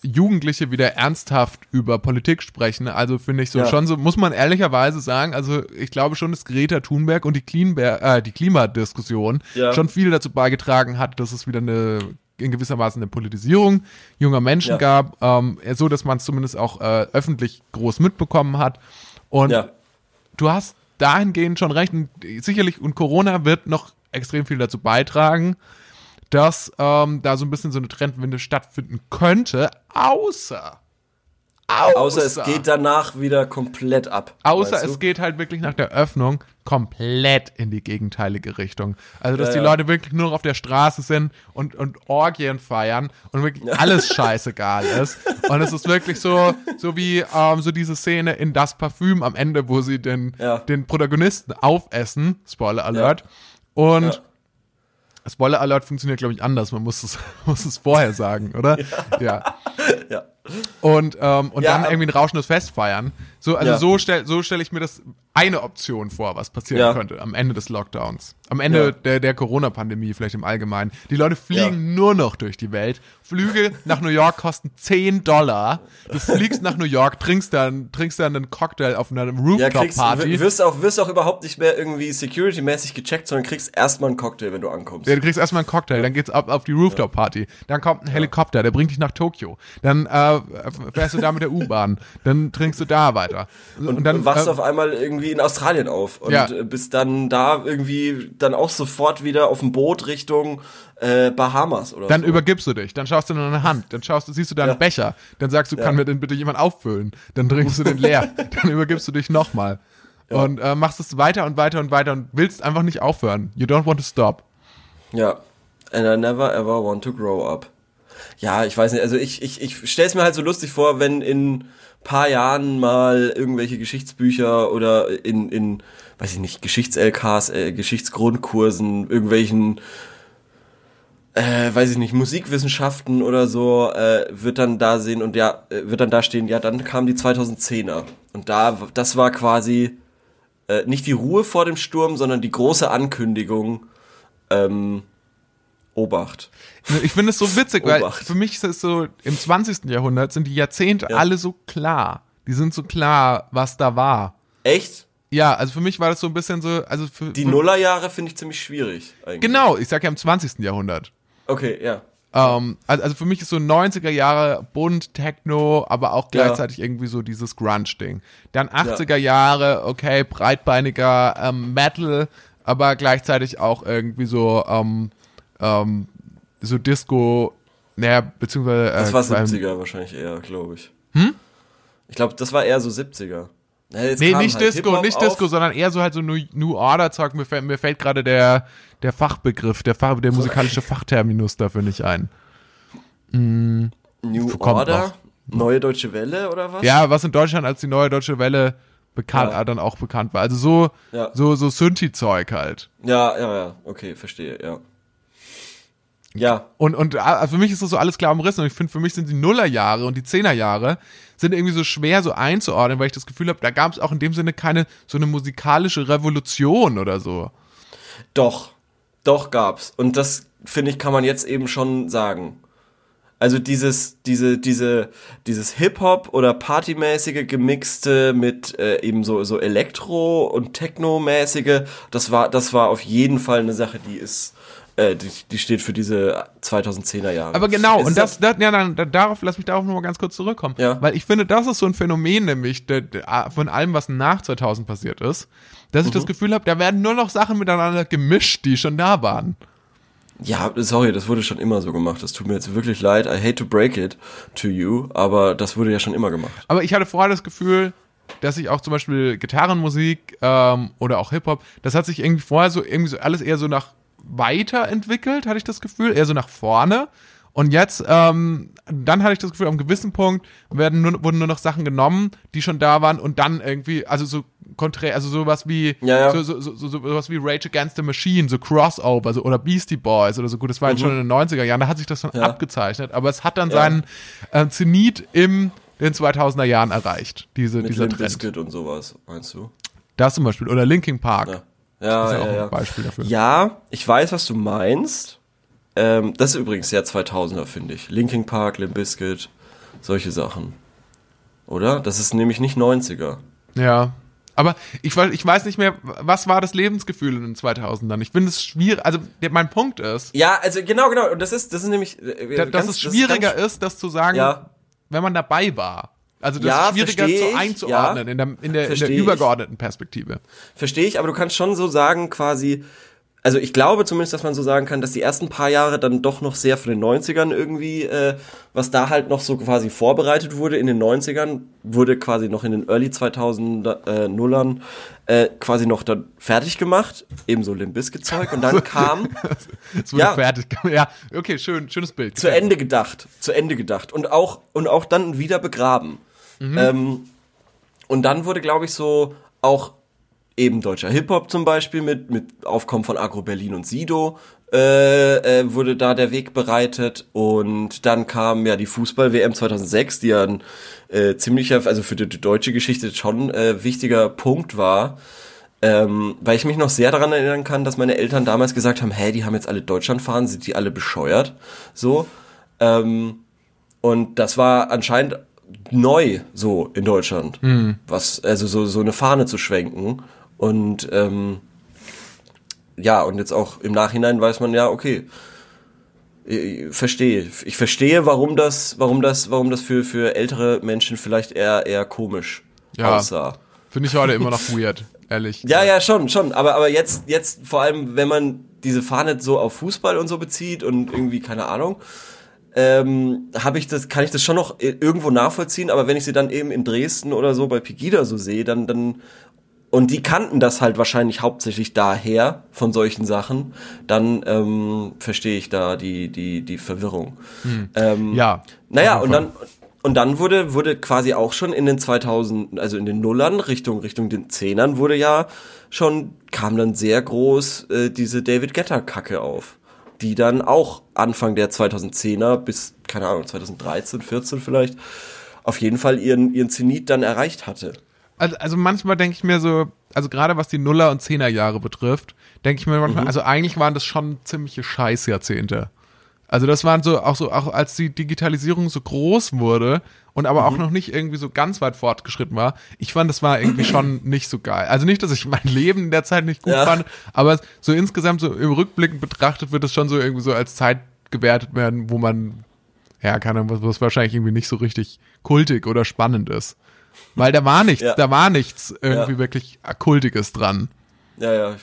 Jugendliche wieder ernsthaft über Politik sprechen. Also finde ich so ja. schon so, muss man ehrlicherweise sagen, also ich glaube schon, dass Greta Thunberg und die, Cleanberg, äh, die Klimadiskussion ja. schon viel dazu beigetragen hat, dass es wieder eine in gewisser Weise eine Politisierung junger Menschen ja. gab, ähm, so dass man es zumindest auch äh, öffentlich groß mitbekommen hat. Und du hast dahingehend schon recht. Und sicherlich, und Corona wird noch extrem viel dazu beitragen dass ähm, da so ein bisschen so eine Trendwende stattfinden könnte, außer Außer, außer, es geht danach wieder komplett ab. Außer weißt du? es geht halt wirklich nach der Öffnung komplett in die gegenteilige Richtung. Also, dass ja, die ja. Leute wirklich nur noch auf der Straße sind und, und Orgien feiern und wirklich ja. alles scheißegal ist. Und es ist wirklich so, so wie ähm, so diese Szene in Das Parfüm am Ende, wo sie den, den Protagonisten aufessen, Spoiler Alert, und Spoiler Alert funktioniert, glaube ich, anders. Man muss es, muss es vorher sagen, oder? Ja. ja. ja. Und, ähm, und ja, dann irgendwie ein rauschendes Fest feiern. So, also so stelle so stell ich mir das eine Option vor, was passieren ja. könnte am Ende des Lockdowns. Am Ende ja. der, der Corona-Pandemie vielleicht im Allgemeinen. Die Leute fliegen nur noch durch die Welt. Flüge nach New York kosten 10 Dollar. Du fliegst nach New York, trinkst dann, trinkst dann einen Cocktail auf einer Rooftop-Party. Ja, wirst auch, wirst auch überhaupt nicht mehr irgendwie security-mäßig gecheckt, sondern kriegst erstmal einen Cocktail, wenn du ankommst. Ja, du kriegst erstmal einen Cocktail, dann geht's ab auf die Rooftop-Party. Dann kommt ein Helikopter, der bringt dich nach Tokio. Dann äh, fährst du da mit der U-Bahn. Dann trinkst du da weiter. Und, und dann wachst du äh, auf einmal irgendwie in Australien auf und ja. bist dann da irgendwie dann auch sofort wieder auf dem Boot Richtung äh, Bahamas oder Dann so. übergibst du dich, dann schaust du in deine Hand, dann schaust du, siehst du da einen ja. Becher, dann sagst du, kann mir den bitte jemand auffüllen, dann trinkst du den leer, dann übergibst du dich nochmal. Ja. Und äh, machst es weiter und weiter und weiter und willst einfach nicht aufhören. You don't want to stop. Ja. And I never ever want to grow up. Ja, ich weiß nicht, also ich, ich, ich stell's mir halt so lustig vor, wenn in paar Jahren mal irgendwelche Geschichtsbücher oder in, in weiß ich nicht, Geschichts-LKs, äh, Geschichtsgrundkursen, irgendwelchen, äh, weiß ich nicht, Musikwissenschaften oder so, äh, wird dann da sehen und ja, äh, wird dann da stehen, ja, dann kam die 2010er. Und da, das war quasi äh, nicht die Ruhe vor dem Sturm, sondern die große Ankündigung, ähm, Obacht. Ich finde es so witzig, weil für mich ist es so, im 20. Jahrhundert sind die Jahrzehnte ja. alle so klar. Die sind so klar, was da war. Echt? Ja, also für mich war das so ein bisschen so, also für, Die Nullerjahre finde ich ziemlich schwierig. Eigentlich. Genau, ich sag ja im 20. Jahrhundert. Okay, ja. Ähm, also, also für mich ist so 90er Jahre bunt, Techno, aber auch gleichzeitig ja. irgendwie so dieses Grunge-Ding. Dann 80er ja. Jahre, okay, breitbeiniger ähm, Metal, aber gleichzeitig auch irgendwie so ähm, ähm, so Disco, naja, beziehungsweise. Äh, das war 70er wahrscheinlich eher, glaube ich. Hm? Ich glaube, das war eher so 70er. Ja, nee, nicht halt Disco, nicht Disco, sondern eher so halt so New, New Order Zeug. Mir fällt, mir fällt gerade der, der Fachbegriff, der, Fach, der musikalische Fachterminus dafür nicht ein. Hm, New Order? Noch. Neue Deutsche Welle oder was? Ja, was in Deutschland als die Neue Deutsche Welle bekannt, ja. dann auch bekannt war. Also so, ja. so, so Synthi-Zeug halt. Ja, ja, ja, okay, verstehe, ja. Ja. Und, und also für mich ist das so alles klar umrissen. Und ich finde, für mich sind die Nullerjahre und die Zehnerjahre sind irgendwie so schwer so einzuordnen, weil ich das Gefühl habe, da gab es auch in dem Sinne keine so eine musikalische Revolution oder so. Doch, doch gab's. Und das, finde ich, kann man jetzt eben schon sagen. Also dieses, diese, diese, dieses Hip-Hop oder Partymäßige gemixte mit äh, eben so, so Elektro- und Techno-mäßige, das war, das war auf jeden Fall eine Sache, die ist äh, die, die, steht für diese 2010er Jahre. Aber genau, es und das, das, ja, dann, darauf, lass mich darauf nochmal ganz kurz zurückkommen. Ja. Weil ich finde, das ist so ein Phänomen, nämlich de, de, von allem, was nach 2000 passiert ist, dass ich das mhm. Gefühl habe, da werden nur noch Sachen miteinander gemischt, die schon da waren. Ja, sorry, das wurde schon immer so gemacht. Das tut mir jetzt wirklich leid. I hate to break it to you, aber das wurde ja schon immer gemacht. Aber ich hatte vorher das Gefühl, dass ich auch zum Beispiel Gitarrenmusik ähm, oder auch Hip-Hop, das hat sich irgendwie vorher so irgendwie so alles eher so nach weiterentwickelt, hatte ich das Gefühl, eher so nach vorne. Und jetzt, ähm, dann hatte ich das Gefühl, am gewissen Punkt werden nur, wurden nur noch Sachen genommen, die schon da waren und dann irgendwie, also so konträr, also sowas wie, Ja, ja. So, so, so, so, sowas wie Rage Against the Machine, so Crossover so, oder Beastie Boys oder so. Gut, das war jetzt schon in den 90er Jahren, da hat sich das Mhm. Ja. abgezeichnet, aber es hat dann seinen äh, Zenit im den 2000er Jahren erreicht, diese, Mit dieser Limp Trend. Und sowas, meinst du? Das zum Beispiel. Oder Linkin Park. Ja. Ist ja ja, auch ein Beispiel dafür. Ja, ich weiß, was du meinst. Ähm, das ist übrigens sehr 2000er, finde ich. Linkin Park, Limp Bizkit, solche Sachen. Oder? Das ist nämlich nicht 90er. Ja. Aber ich, weiß- ich weiß nicht mehr, was war das Lebensgefühl in den 2000ern? Ich finde es schwierig, also der, mein Punkt ist, Ja, also genau, genau. Und das ist, das ist nämlich. äh, da, ganz- dass es schwieriger ganz- ist, das zu sagen, Ja. wenn man dabei war. Also das Ja, ist schwieriger zu einzuordnen ja. in, der, in, der, in der übergeordneten Perspektive. Verstehe ich, aber du kannst schon so sagen, quasi. Also ich glaube zumindest, dass man so sagen kann, dass die ersten paar Jahre dann doch noch sehr von den 90ern irgendwie, äh, was da halt noch so quasi vorbereitet wurde in den 90ern, wurde quasi noch in den Early 2000er äh, Nullern quasi noch dann fertig gemacht, ebenso Limp Bizkit Zeug und dann kam Es wurde Ja. fertig. Ja, okay, schön, schönes Bild. zu Ende gedacht, zu Ende gedacht und auch und auch dann wieder begraben. Ähm, und dann wurde, glaube ich, so auch eben deutscher Hip-Hop zum Beispiel mit, mit Aufkommen von Agro Berlin und Sido äh, äh, wurde da der Weg bereitet. Und dann kam ja die Fußball-WM 2006, die ja ein äh, ziemlicher, also für die, die deutsche Geschichte schon äh, wichtiger Punkt war, ähm, weil ich mich noch sehr daran erinnern kann, dass meine Eltern damals gesagt haben, hä, die haben jetzt alle Deutschland fahren, sind die alle bescheuert, so. Ähm, und das war anscheinend neu so in Deutschland, was also so so eine Fahne zu schwenken und ähm, ja und jetzt auch im Nachhinein weiß man ja okay ich verstehe ich verstehe warum das warum das warum das für für ältere Menschen vielleicht eher eher komisch Ja. aussah Finde ich heute immer noch weird, ehrlich. ja, ja, schon, schon. Aber, aber jetzt, jetzt vor allem, wenn man diese Fahne so auf Fußball und so bezieht und irgendwie, keine Ahnung, ähm, habe ich das, kann ich das schon noch irgendwo nachvollziehen, aber wenn ich sie dann eben in Dresden oder so bei Pegida so sehe, dann, dann, und die kannten das halt wahrscheinlich hauptsächlich daher von solchen Sachen, dann ähm, verstehe ich da die, die, die Verwirrung. Ähm, Ja. naja, und dann, und dann wurde, wurde quasi auch schon in den 2000, also in den Nullern, Richtung, Richtung den Zehnern, wurde ja schon, kam dann sehr groß äh, diese David Getter-Kacke auf. Die dann auch Anfang der 2010er bis, keine Ahnung, 2013, 14 vielleicht, auf jeden Fall ihren, ihren Zenit dann erreicht hatte. Also, also manchmal denke ich mir so, also gerade was die Nuller- und Zehnerjahre betrifft, denke ich mir Mhm. manchmal, also eigentlich waren das schon ziemliche Scheißjahrzehnte. Also das waren so, auch so, auch als die Digitalisierung so groß wurde und aber Mhm. auch noch nicht irgendwie so ganz weit fortgeschritten war, ich fand, das war irgendwie schon nicht so geil. Also nicht, dass ich mein Leben in der Zeit nicht gut Ja. fand, aber so insgesamt so im Rückblick betrachtet wird es schon so irgendwie so als Zeit gewertet werden, wo man, ja, keine Ahnung, was, was wahrscheinlich irgendwie nicht so richtig kultig oder spannend ist. Weil da war nichts, Ja. da war nichts irgendwie Ja. wirklich Kultiges dran. Ja, ja. Ich,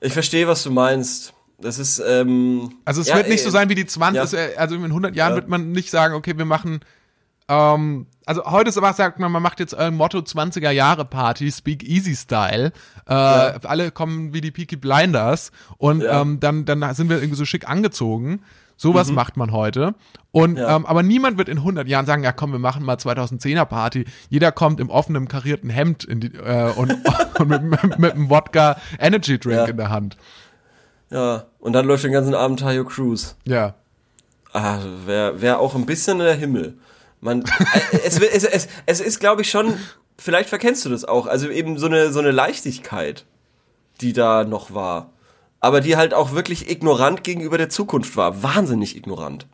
ich verstehe, was du meinst. Das ist, ähm, Also es ja, wird nicht äh, so sein wie die 20, ja. also in 100 Jahren Ja. wird man nicht sagen, okay, wir machen, ähm, also heute ist aber, sagt man, man macht jetzt ein Motto 20er Jahre Party, Speak Easy Style, äh, alle kommen wie die Peaky Blinders und ähm, dann, dann sind wir irgendwie so schick angezogen. Sowas macht man heute. Und Mhm. Ja. ähm, aber niemand wird in 100 Jahren sagen, ja komm, wir machen mal 2010er Party. Jeder kommt im offenen karierten Hemd die, äh, und, und mit, mit, mit einem Wodka Energy Drink Ja. in der Hand. Ja, und dann läuft den ganzen Abend Tayo Cruz. Ja. Ah, wäre wär auch ein bisschen der Himmel. Man, äh, es, es, es, es ist, glaube ich, schon, vielleicht verkennst du das auch, also eben so eine, so eine Leichtigkeit, die da noch war. Aber die halt auch wirklich ignorant gegenüber der Zukunft war. Wahnsinnig ignorant.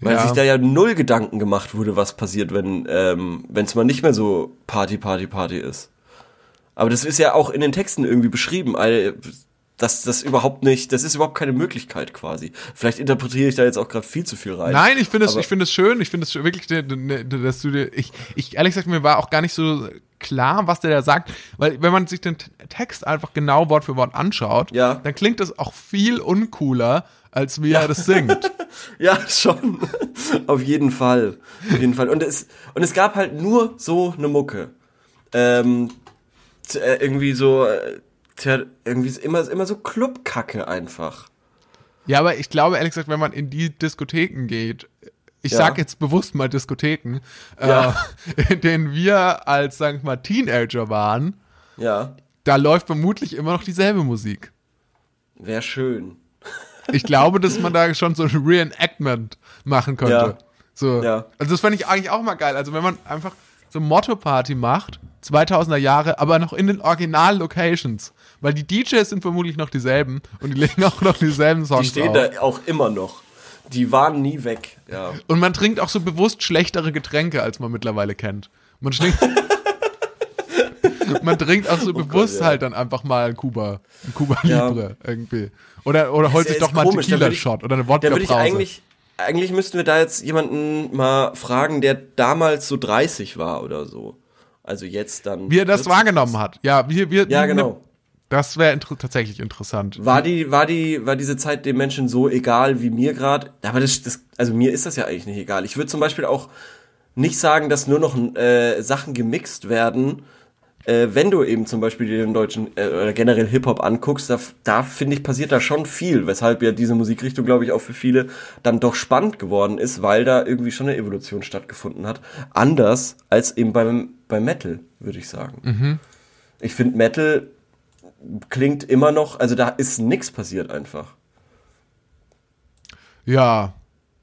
Weil Ja. sich da ja null Gedanken gemacht wurde, was passiert, wenn ähm, es mal nicht mehr so Party, Party, Party ist. Aber das ist ja auch in den Texten irgendwie beschrieben. Dass das überhaupt nicht, das ist überhaupt keine Möglichkeit quasi. Vielleicht interpretiere ich da jetzt auch gerade viel zu viel rein. Nein, ich finde es, ich finde es schön. Ich finde es wirklich, dass du dir, ich, ich ehrlich gesagt, mir war auch gar nicht so klar, was der da sagt, weil wenn man sich den Text einfach genau Wort für Wort anschaut, Ja. dann klingt es auch viel uncooler, als wie er das singt. Ja, schon. Auf jeden Fall. Auf jeden Fall. Und es, und es gab halt nur so eine Mucke. Ähm, äh, irgendwie so, äh, tja, irgendwie ist immer, immer so Clubkacke einfach. Ja, aber ich glaube ehrlich gesagt, wenn man in die Diskotheken geht, ich Ja. sag jetzt bewusst mal Diskotheken, Ja. äh, in denen wir als, sagen wir mal, Teenager waren, Ja. da läuft vermutlich immer noch dieselbe Musik. Wäre schön. Ich glaube, dass man da schon so ein Reenactment machen könnte. Ja. So. Ja. Also das fände ich eigentlich auch mal geil. Also wenn man einfach so Motto-Party macht, 2000er Jahre, aber noch in den Original-Locations. Weil die DJs sind vermutlich noch dieselben und die legen auch noch dieselben Songs Die stehen auf. da auch immer noch. Die waren nie weg. Ja. Und man trinkt auch so bewusst schlechtere Getränke, als man mittlerweile kennt. Man trinkt, man trinkt auch so bewusst Oh ja. halt dann einfach mal ein Kuba, ein Kuba Ja. Libre irgendwie. Oder, oder holt sich doch mal einen Tequila-Shot oder eine Wodka-Brause. eigentlich, eigentlich müssten wir da jetzt jemanden mal fragen, der damals so 30 war oder so. Also jetzt dann. Wie er das 40. wahrgenommen hat. Ja, wir, wir, Ja, genau. Das wäre inter tatsächlich interessant. War die, war die, war diese Zeit den Menschen so egal wie mir gerade? Aber das, das, also mir ist das ja eigentlich nicht egal. Ich würde zum Beispiel auch nicht sagen, dass nur noch äh, Sachen gemixt werden, äh, wenn du eben zum Beispiel den deutschen äh, oder generell Hip-Hop anguckst, da, da finde ich, passiert da schon viel, weshalb ja diese Musikrichtung, glaube ich, auch für viele dann doch spannend geworden ist, weil da irgendwie schon eine Evolution stattgefunden hat. Anders als eben beim, beim Metal, würde ich sagen. Ich finde Metal klingt immer noch, also da ist nix passiert einfach. Ja,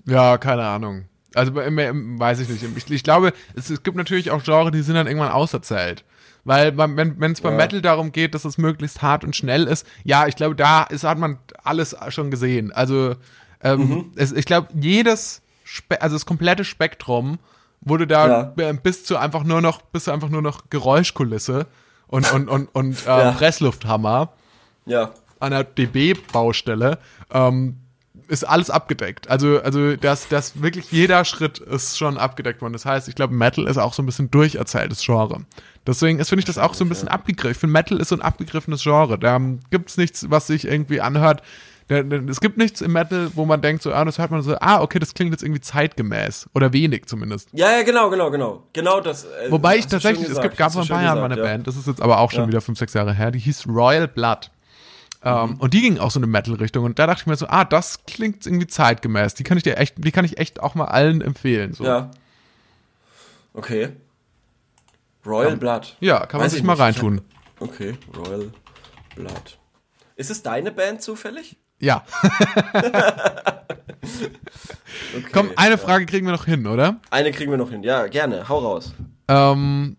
ja, keine Ahnung. Also weiß ich nicht. Ich, ich glaube, es, es gibt natürlich auch Genre, die sind dann irgendwann auserzählt. Weil wenn es beim Ja. Metal darum geht, dass es möglichst hart und schnell ist, ja, ich glaube, da ist, hat man alles schon gesehen. Also ähm, Mhm. es, ich glaube, jedes, Spe also das komplette Spektrum wurde da Ja. bis zu einfach nur noch, bis zu einfach nur noch Geräuschkulisse und und und und äh, Ja. Presslufthammer Ja. an der DB-Baustelle, ähm, ist alles abgedeckt. Also, also das, das wirklich jeder Schritt ist schon abgedeckt worden. Das heißt, ich glaube, Metal ist auch so ein bisschen durcherzähltes Genre. Deswegen ist, finde ich das auch so ein bisschen abgegriffen. Ich finde, Metal ist so ein abgegriffenes Genre. Da ähm, gibt's nichts, was sich irgendwie anhört. Es gibt nichts im Metal, wo man denkt, so, ah, das hört man so, ah, okay, das klingt jetzt irgendwie zeitgemäß. Oder wenig zumindest. Ja, ja, genau, genau, genau. Genau das. Äh, Wobei ich tatsächlich, es gibt, gab vor ein paar Jahren mal eine ja. Band, das ist jetzt aber auch schon Ja. wieder fünf, sechs Jahre her, die hieß Royal Blood. Ähm, Mhm. Und die ging auch so eine Metal-Richtung. Und da dachte ich mir so, ah, das klingt irgendwie zeitgemäß. Die kann ich dir echt, die kann ich echt auch mal allen empfehlen. So. Ja. Okay. Royal Blood. Ja, kann man Weiß sich ich mal nicht. reintun. Okay, Royal Blood. Ist es deine Band zufällig? Ja. Okay, Komm, eine Frage kriegen wir noch hin, oder? Eine kriegen wir noch hin. Ja, gerne. Hau raus. Ähm,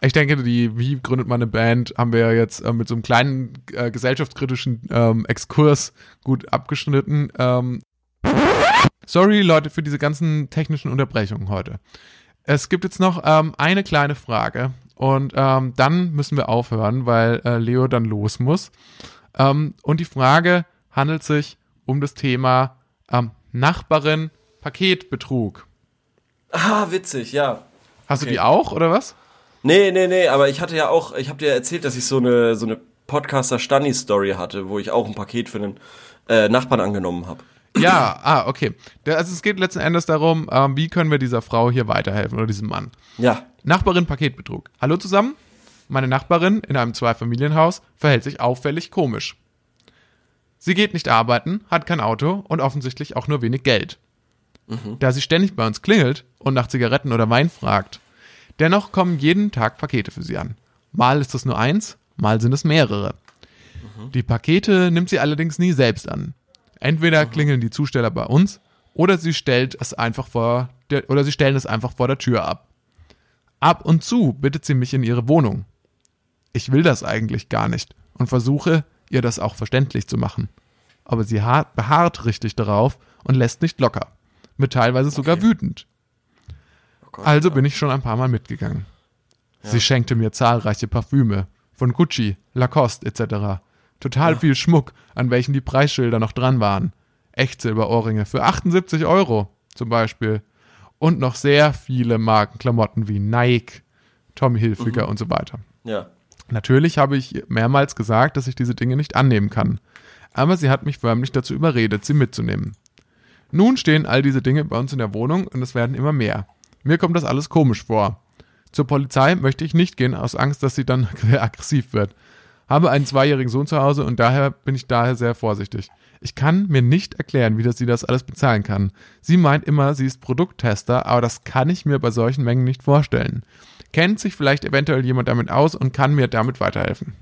ich denke, die Wie gründet man eine Band, haben wir ja jetzt äh, mit so einem kleinen äh, gesellschaftskritischen ähm, Exkurs gut abgeschnitten. Ähm, sorry, Leute, für diese ganzen technischen Unterbrechungen heute. Es gibt jetzt noch ähm, eine kleine Frage und ähm, dann müssen wir aufhören, weil äh, Leo dann los muss. Ähm, und die Frage handelt sich um das Thema ähm, Nachbarin Paketbetrug. Ah, witzig, ja. Hast Okay. du die auch oder was? Nee, nee, nee, aber ich hatte ja auch, ich habe dir erzählt, dass ich so eine so eine Podcaster Stani Story hatte, wo ich auch ein Paket für einen äh, Nachbarn angenommen habe. Ja, ah, okay. Also es geht letzten Endes darum, ähm, wie können wir dieser Frau hier weiterhelfen oder diesem Mann. Ja. Nachbarin Paketbetrug. Hallo zusammen. Meine Nachbarin in einem Zweifamilienhaus verhält sich auffällig komisch. Sie geht nicht arbeiten, hat kein Auto und offensichtlich auch nur wenig Geld. Da sie ständig bei uns klingelt und nach Zigaretten oder Wein fragt. Dennoch kommen jeden Tag Pakete für sie an. Mal ist es nur eins, mal sind es mehrere. Die Pakete nimmt sie allerdings nie selbst an. Entweder klingeln die Zusteller bei uns oder sie stellt es einfach vor der, oder sie stellen es einfach vor der Tür ab. Ab und zu bittet sie mich in ihre Wohnung. Ich will das eigentlich gar nicht und versuche, ihr das auch verständlich zu machen. Aber sie ha- beharrt richtig darauf und lässt nicht locker. Mit teilweise sogar wütend. Oh Gott, Also ja. bin ich schon ein paar Mal mitgegangen. Sie schenkte mir zahlreiche Parfüme von Gucci, Lacoste etc. Total viel Schmuck, an welchen die Preisschilder noch dran waren. Echtsilberohrringe für 78 Euro zum Beispiel. Und noch sehr viele Markenklamotten wie Nike, Tommy Hilfiger und so weiter. Ja. Natürlich habe ich mehrmals gesagt, dass ich diese Dinge nicht annehmen kann. Aber sie hat mich förmlich dazu überredet, sie mitzunehmen. Nun stehen all diese Dinge bei uns in der Wohnung und es werden immer mehr. Mir kommt das alles komisch vor. Zur Polizei möchte ich nicht gehen, aus Angst, dass sie dann aggressiv wird. Habe einen zweijährigen Sohn zu Hause und daher bin ich daher sehr vorsichtig. Ich kann mir nicht erklären, wie das sie das alles bezahlen kann. Sie meint immer, sie ist Produkttester, aber das kann ich mir bei solchen Mengen nicht vorstellen. Kennt sich vielleicht eventuell jemand damit aus und kann mir damit weiterhelfen?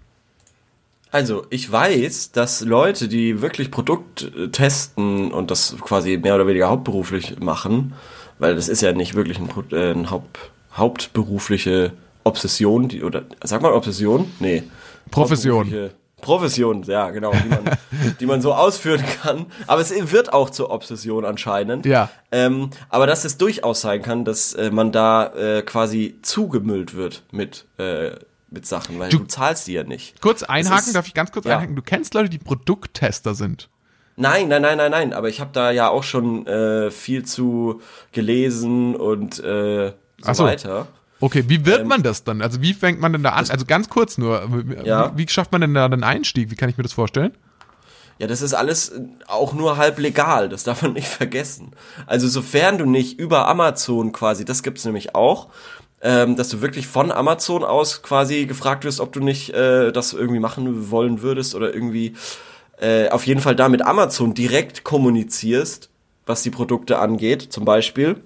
Also, ich weiß, dass Leute, die wirklich Produkt äh, testen und das quasi mehr oder weniger hauptberuflich machen, weil das ist ja nicht wirklich ein, äh, ein Haupt, hauptberufliche Obsession, die, oder sag mal Obsession? Nee. Profession. Profession, ja, genau, die man, die man so ausführen kann. Aber es wird auch zur Obsession anscheinend. Ja. Ähm, aber dass es durchaus sein kann, dass äh, man da äh, quasi zugemüllt wird mit, äh, mit Sachen, weil du, du zahlst die ja nicht. Kurz einhaken, ist, darf ich ganz kurz ja. einhaken? Du kennst Leute, die Produkttester sind. Nein, nein, nein, nein, nein. Aber ich habe da ja auch schon äh, viel zu gelesen und äh, so, so. weiter. Okay, wie wird ähm, man das dann? Also wie fängt man denn da an? Also ganz kurz nur, ja. wie, wie schafft man denn da den Einstieg? Wie kann ich mir das vorstellen? Ja, das ist alles auch nur halb legal, das darf man nicht vergessen. Also sofern du nicht über Amazon quasi, das gibt's nämlich auch, ähm, dass du wirklich von Amazon aus quasi gefragt wirst, ob du nicht äh, das irgendwie machen wollen würdest oder irgendwie äh, auf jeden Fall da mit Amazon direkt kommunizierst, was die Produkte angeht, zum Beispiel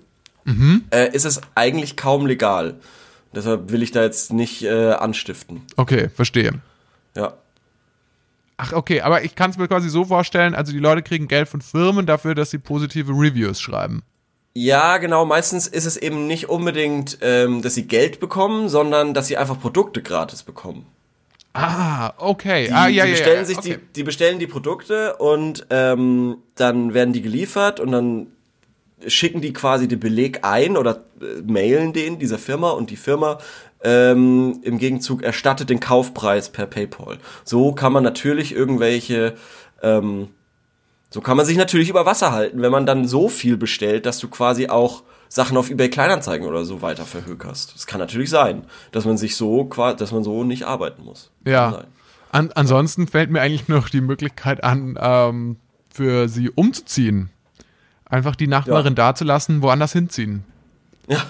mhm. äh, ist es eigentlich kaum legal. Deshalb will ich da jetzt nicht äh, anstiften. Okay, verstehe. Ja. Ach, okay, aber ich kann es mir quasi so vorstellen, also die Leute kriegen Geld von Firmen dafür, dass sie positive Reviews schreiben. Ja, genau. Meistens ist es eben nicht unbedingt, ähm, dass sie Geld bekommen, sondern dass sie einfach Produkte gratis bekommen. Ah, okay. Die, ah, ja, die bestellen ja, sich okay. die, die bestellen die Produkte und ähm, dann werden die geliefert und dann schicken die quasi den Beleg ein oder äh, mailen den dieser Firma und die Firma ähm, im Gegenzug erstattet den Kaufpreis per PayPal. So kann man natürlich irgendwelche, ähm, so kann man sich natürlich über Wasser halten, wenn man dann so viel bestellt, dass du quasi auch Sachen auf eBay Kleinanzeigen oder so weiter verhökerst. Das kann natürlich sein, dass man sich so, dass man so nicht arbeiten muss. Ja. An, ansonsten fällt mir eigentlich noch die Möglichkeit an, ähm, für sie umzuziehen. Einfach die Nachbarin ja. dazulassen, woanders hinziehen. Ja.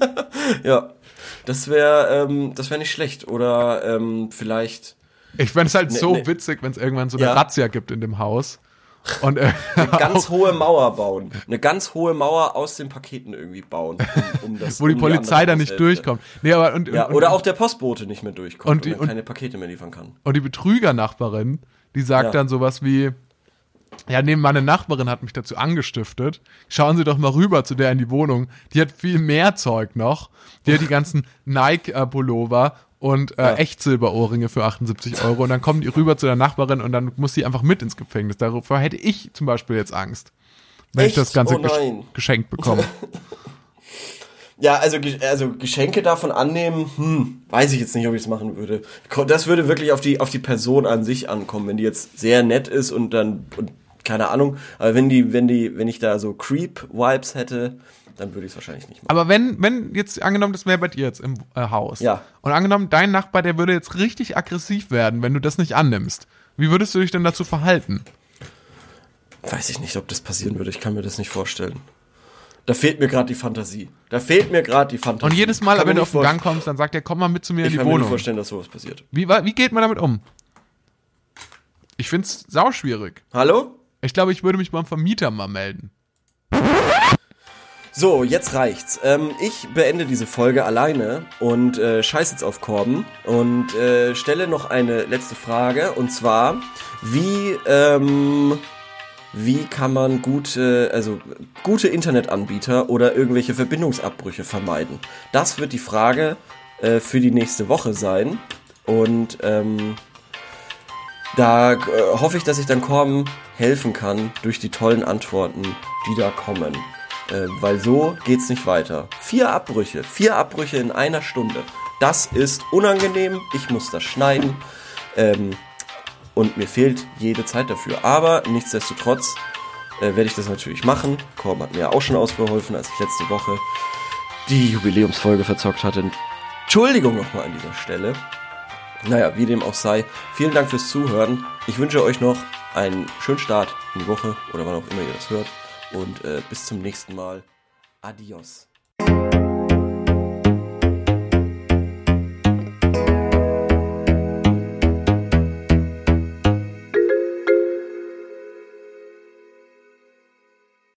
ja. Das wäre ähm, das wäre nicht schlecht. Oder ähm, vielleicht. Ich fände es halt ne, so ne. witzig, wenn es irgendwann so eine ja. Razzia gibt in dem Haus. Und, äh, eine ganz hohe Mauer bauen. Eine ganz hohe Mauer aus den Paketen irgendwie bauen. Um, um das, Wo die um Polizei die da nicht durchkommt. Nee, aber, und, ja, und, oder auch der Postbote nicht mehr durchkommt und, die, und keine Pakete mehr liefern kann. Und die Betrügernachbarin, die sagt ja. dann sowas wie, ja, neben meine Nachbarin hat mich dazu angestiftet. Schauen Sie doch mal rüber zu der in die Wohnung. Die hat viel mehr Zeug noch. Die hat die ganzen Nike-Pullover und äh, ja. Echtsilberohrringe für 78 Euro. Und dann kommen die rüber zu der Nachbarin und dann muss sie einfach mit ins Gefängnis. Darüber hätte ich zum Beispiel jetzt Angst, wenn Echt? ich das Ganze oh geschenkt bekomme. Ja, also, also Geschenke davon annehmen, hm, weiß ich jetzt nicht, ob ich es machen würde. Das würde wirklich auf die, auf die Person an sich ankommen, wenn die jetzt sehr nett ist und dann und keine Ahnung. Aber wenn die, wenn die, wenn ich da so Creep-Vibes hätte, dann würde ich es wahrscheinlich nicht machen. Aber wenn, wenn jetzt angenommen, das wäre bei dir jetzt im äh, Haus. Ja. Und angenommen, dein Nachbar, der würde jetzt richtig aggressiv werden, wenn du das nicht annimmst. Wie würdest du dich denn dazu verhalten? Weiß ich nicht, ob das passieren würde. Ich kann mir das nicht vorstellen. Da fehlt mir gerade die Fantasie. Da fehlt mir gerade die Fantasie. Und jedes Mal, wenn du auf den Gang kommst, dann sagt er, komm mal mit zu mir ich in die Wohnung. Ich kann mir vorstellen, dass sowas passiert. Wie, wie geht man damit um? Ich find's sauschwierig. Hallo? Ich glaube, ich würde mich beim Vermieter mal melden. So, jetzt reicht's. Ähm, ich beende diese Folge alleine und äh, scheiß jetzt auf Korben und äh, stelle noch eine letzte Frage und zwar, wie, ähm, wie kann man gute, also gute Internetanbieter oder irgendwelche Verbindungsabbrüche vermeiden? Das wird die Frage äh, für die nächste Woche sein und ähm, da äh, hoffe ich, dass ich dann Korben helfen kann durch die tollen Antworten, die da kommen. Äh, weil so geht's nicht weiter. Vier Abbrüche, vier Abbrüche in einer Stunde. Das ist unangenehm. Ich muss das schneiden. Ähm, und mir fehlt jede Zeit dafür. Aber nichtsdestotrotz äh, werde ich das natürlich machen. Korb hat mir auch schon ausgeholfen, als ich letzte Woche die Jubiläumsfolge verzockt hatte. Entschuldigung nochmal an dieser Stelle. Naja, wie dem auch sei, vielen Dank fürs Zuhören. Ich wünsche euch noch einen schönen Start in die Woche oder wann auch immer ihr das hört. Und äh, bis zum nächsten Mal. Adios.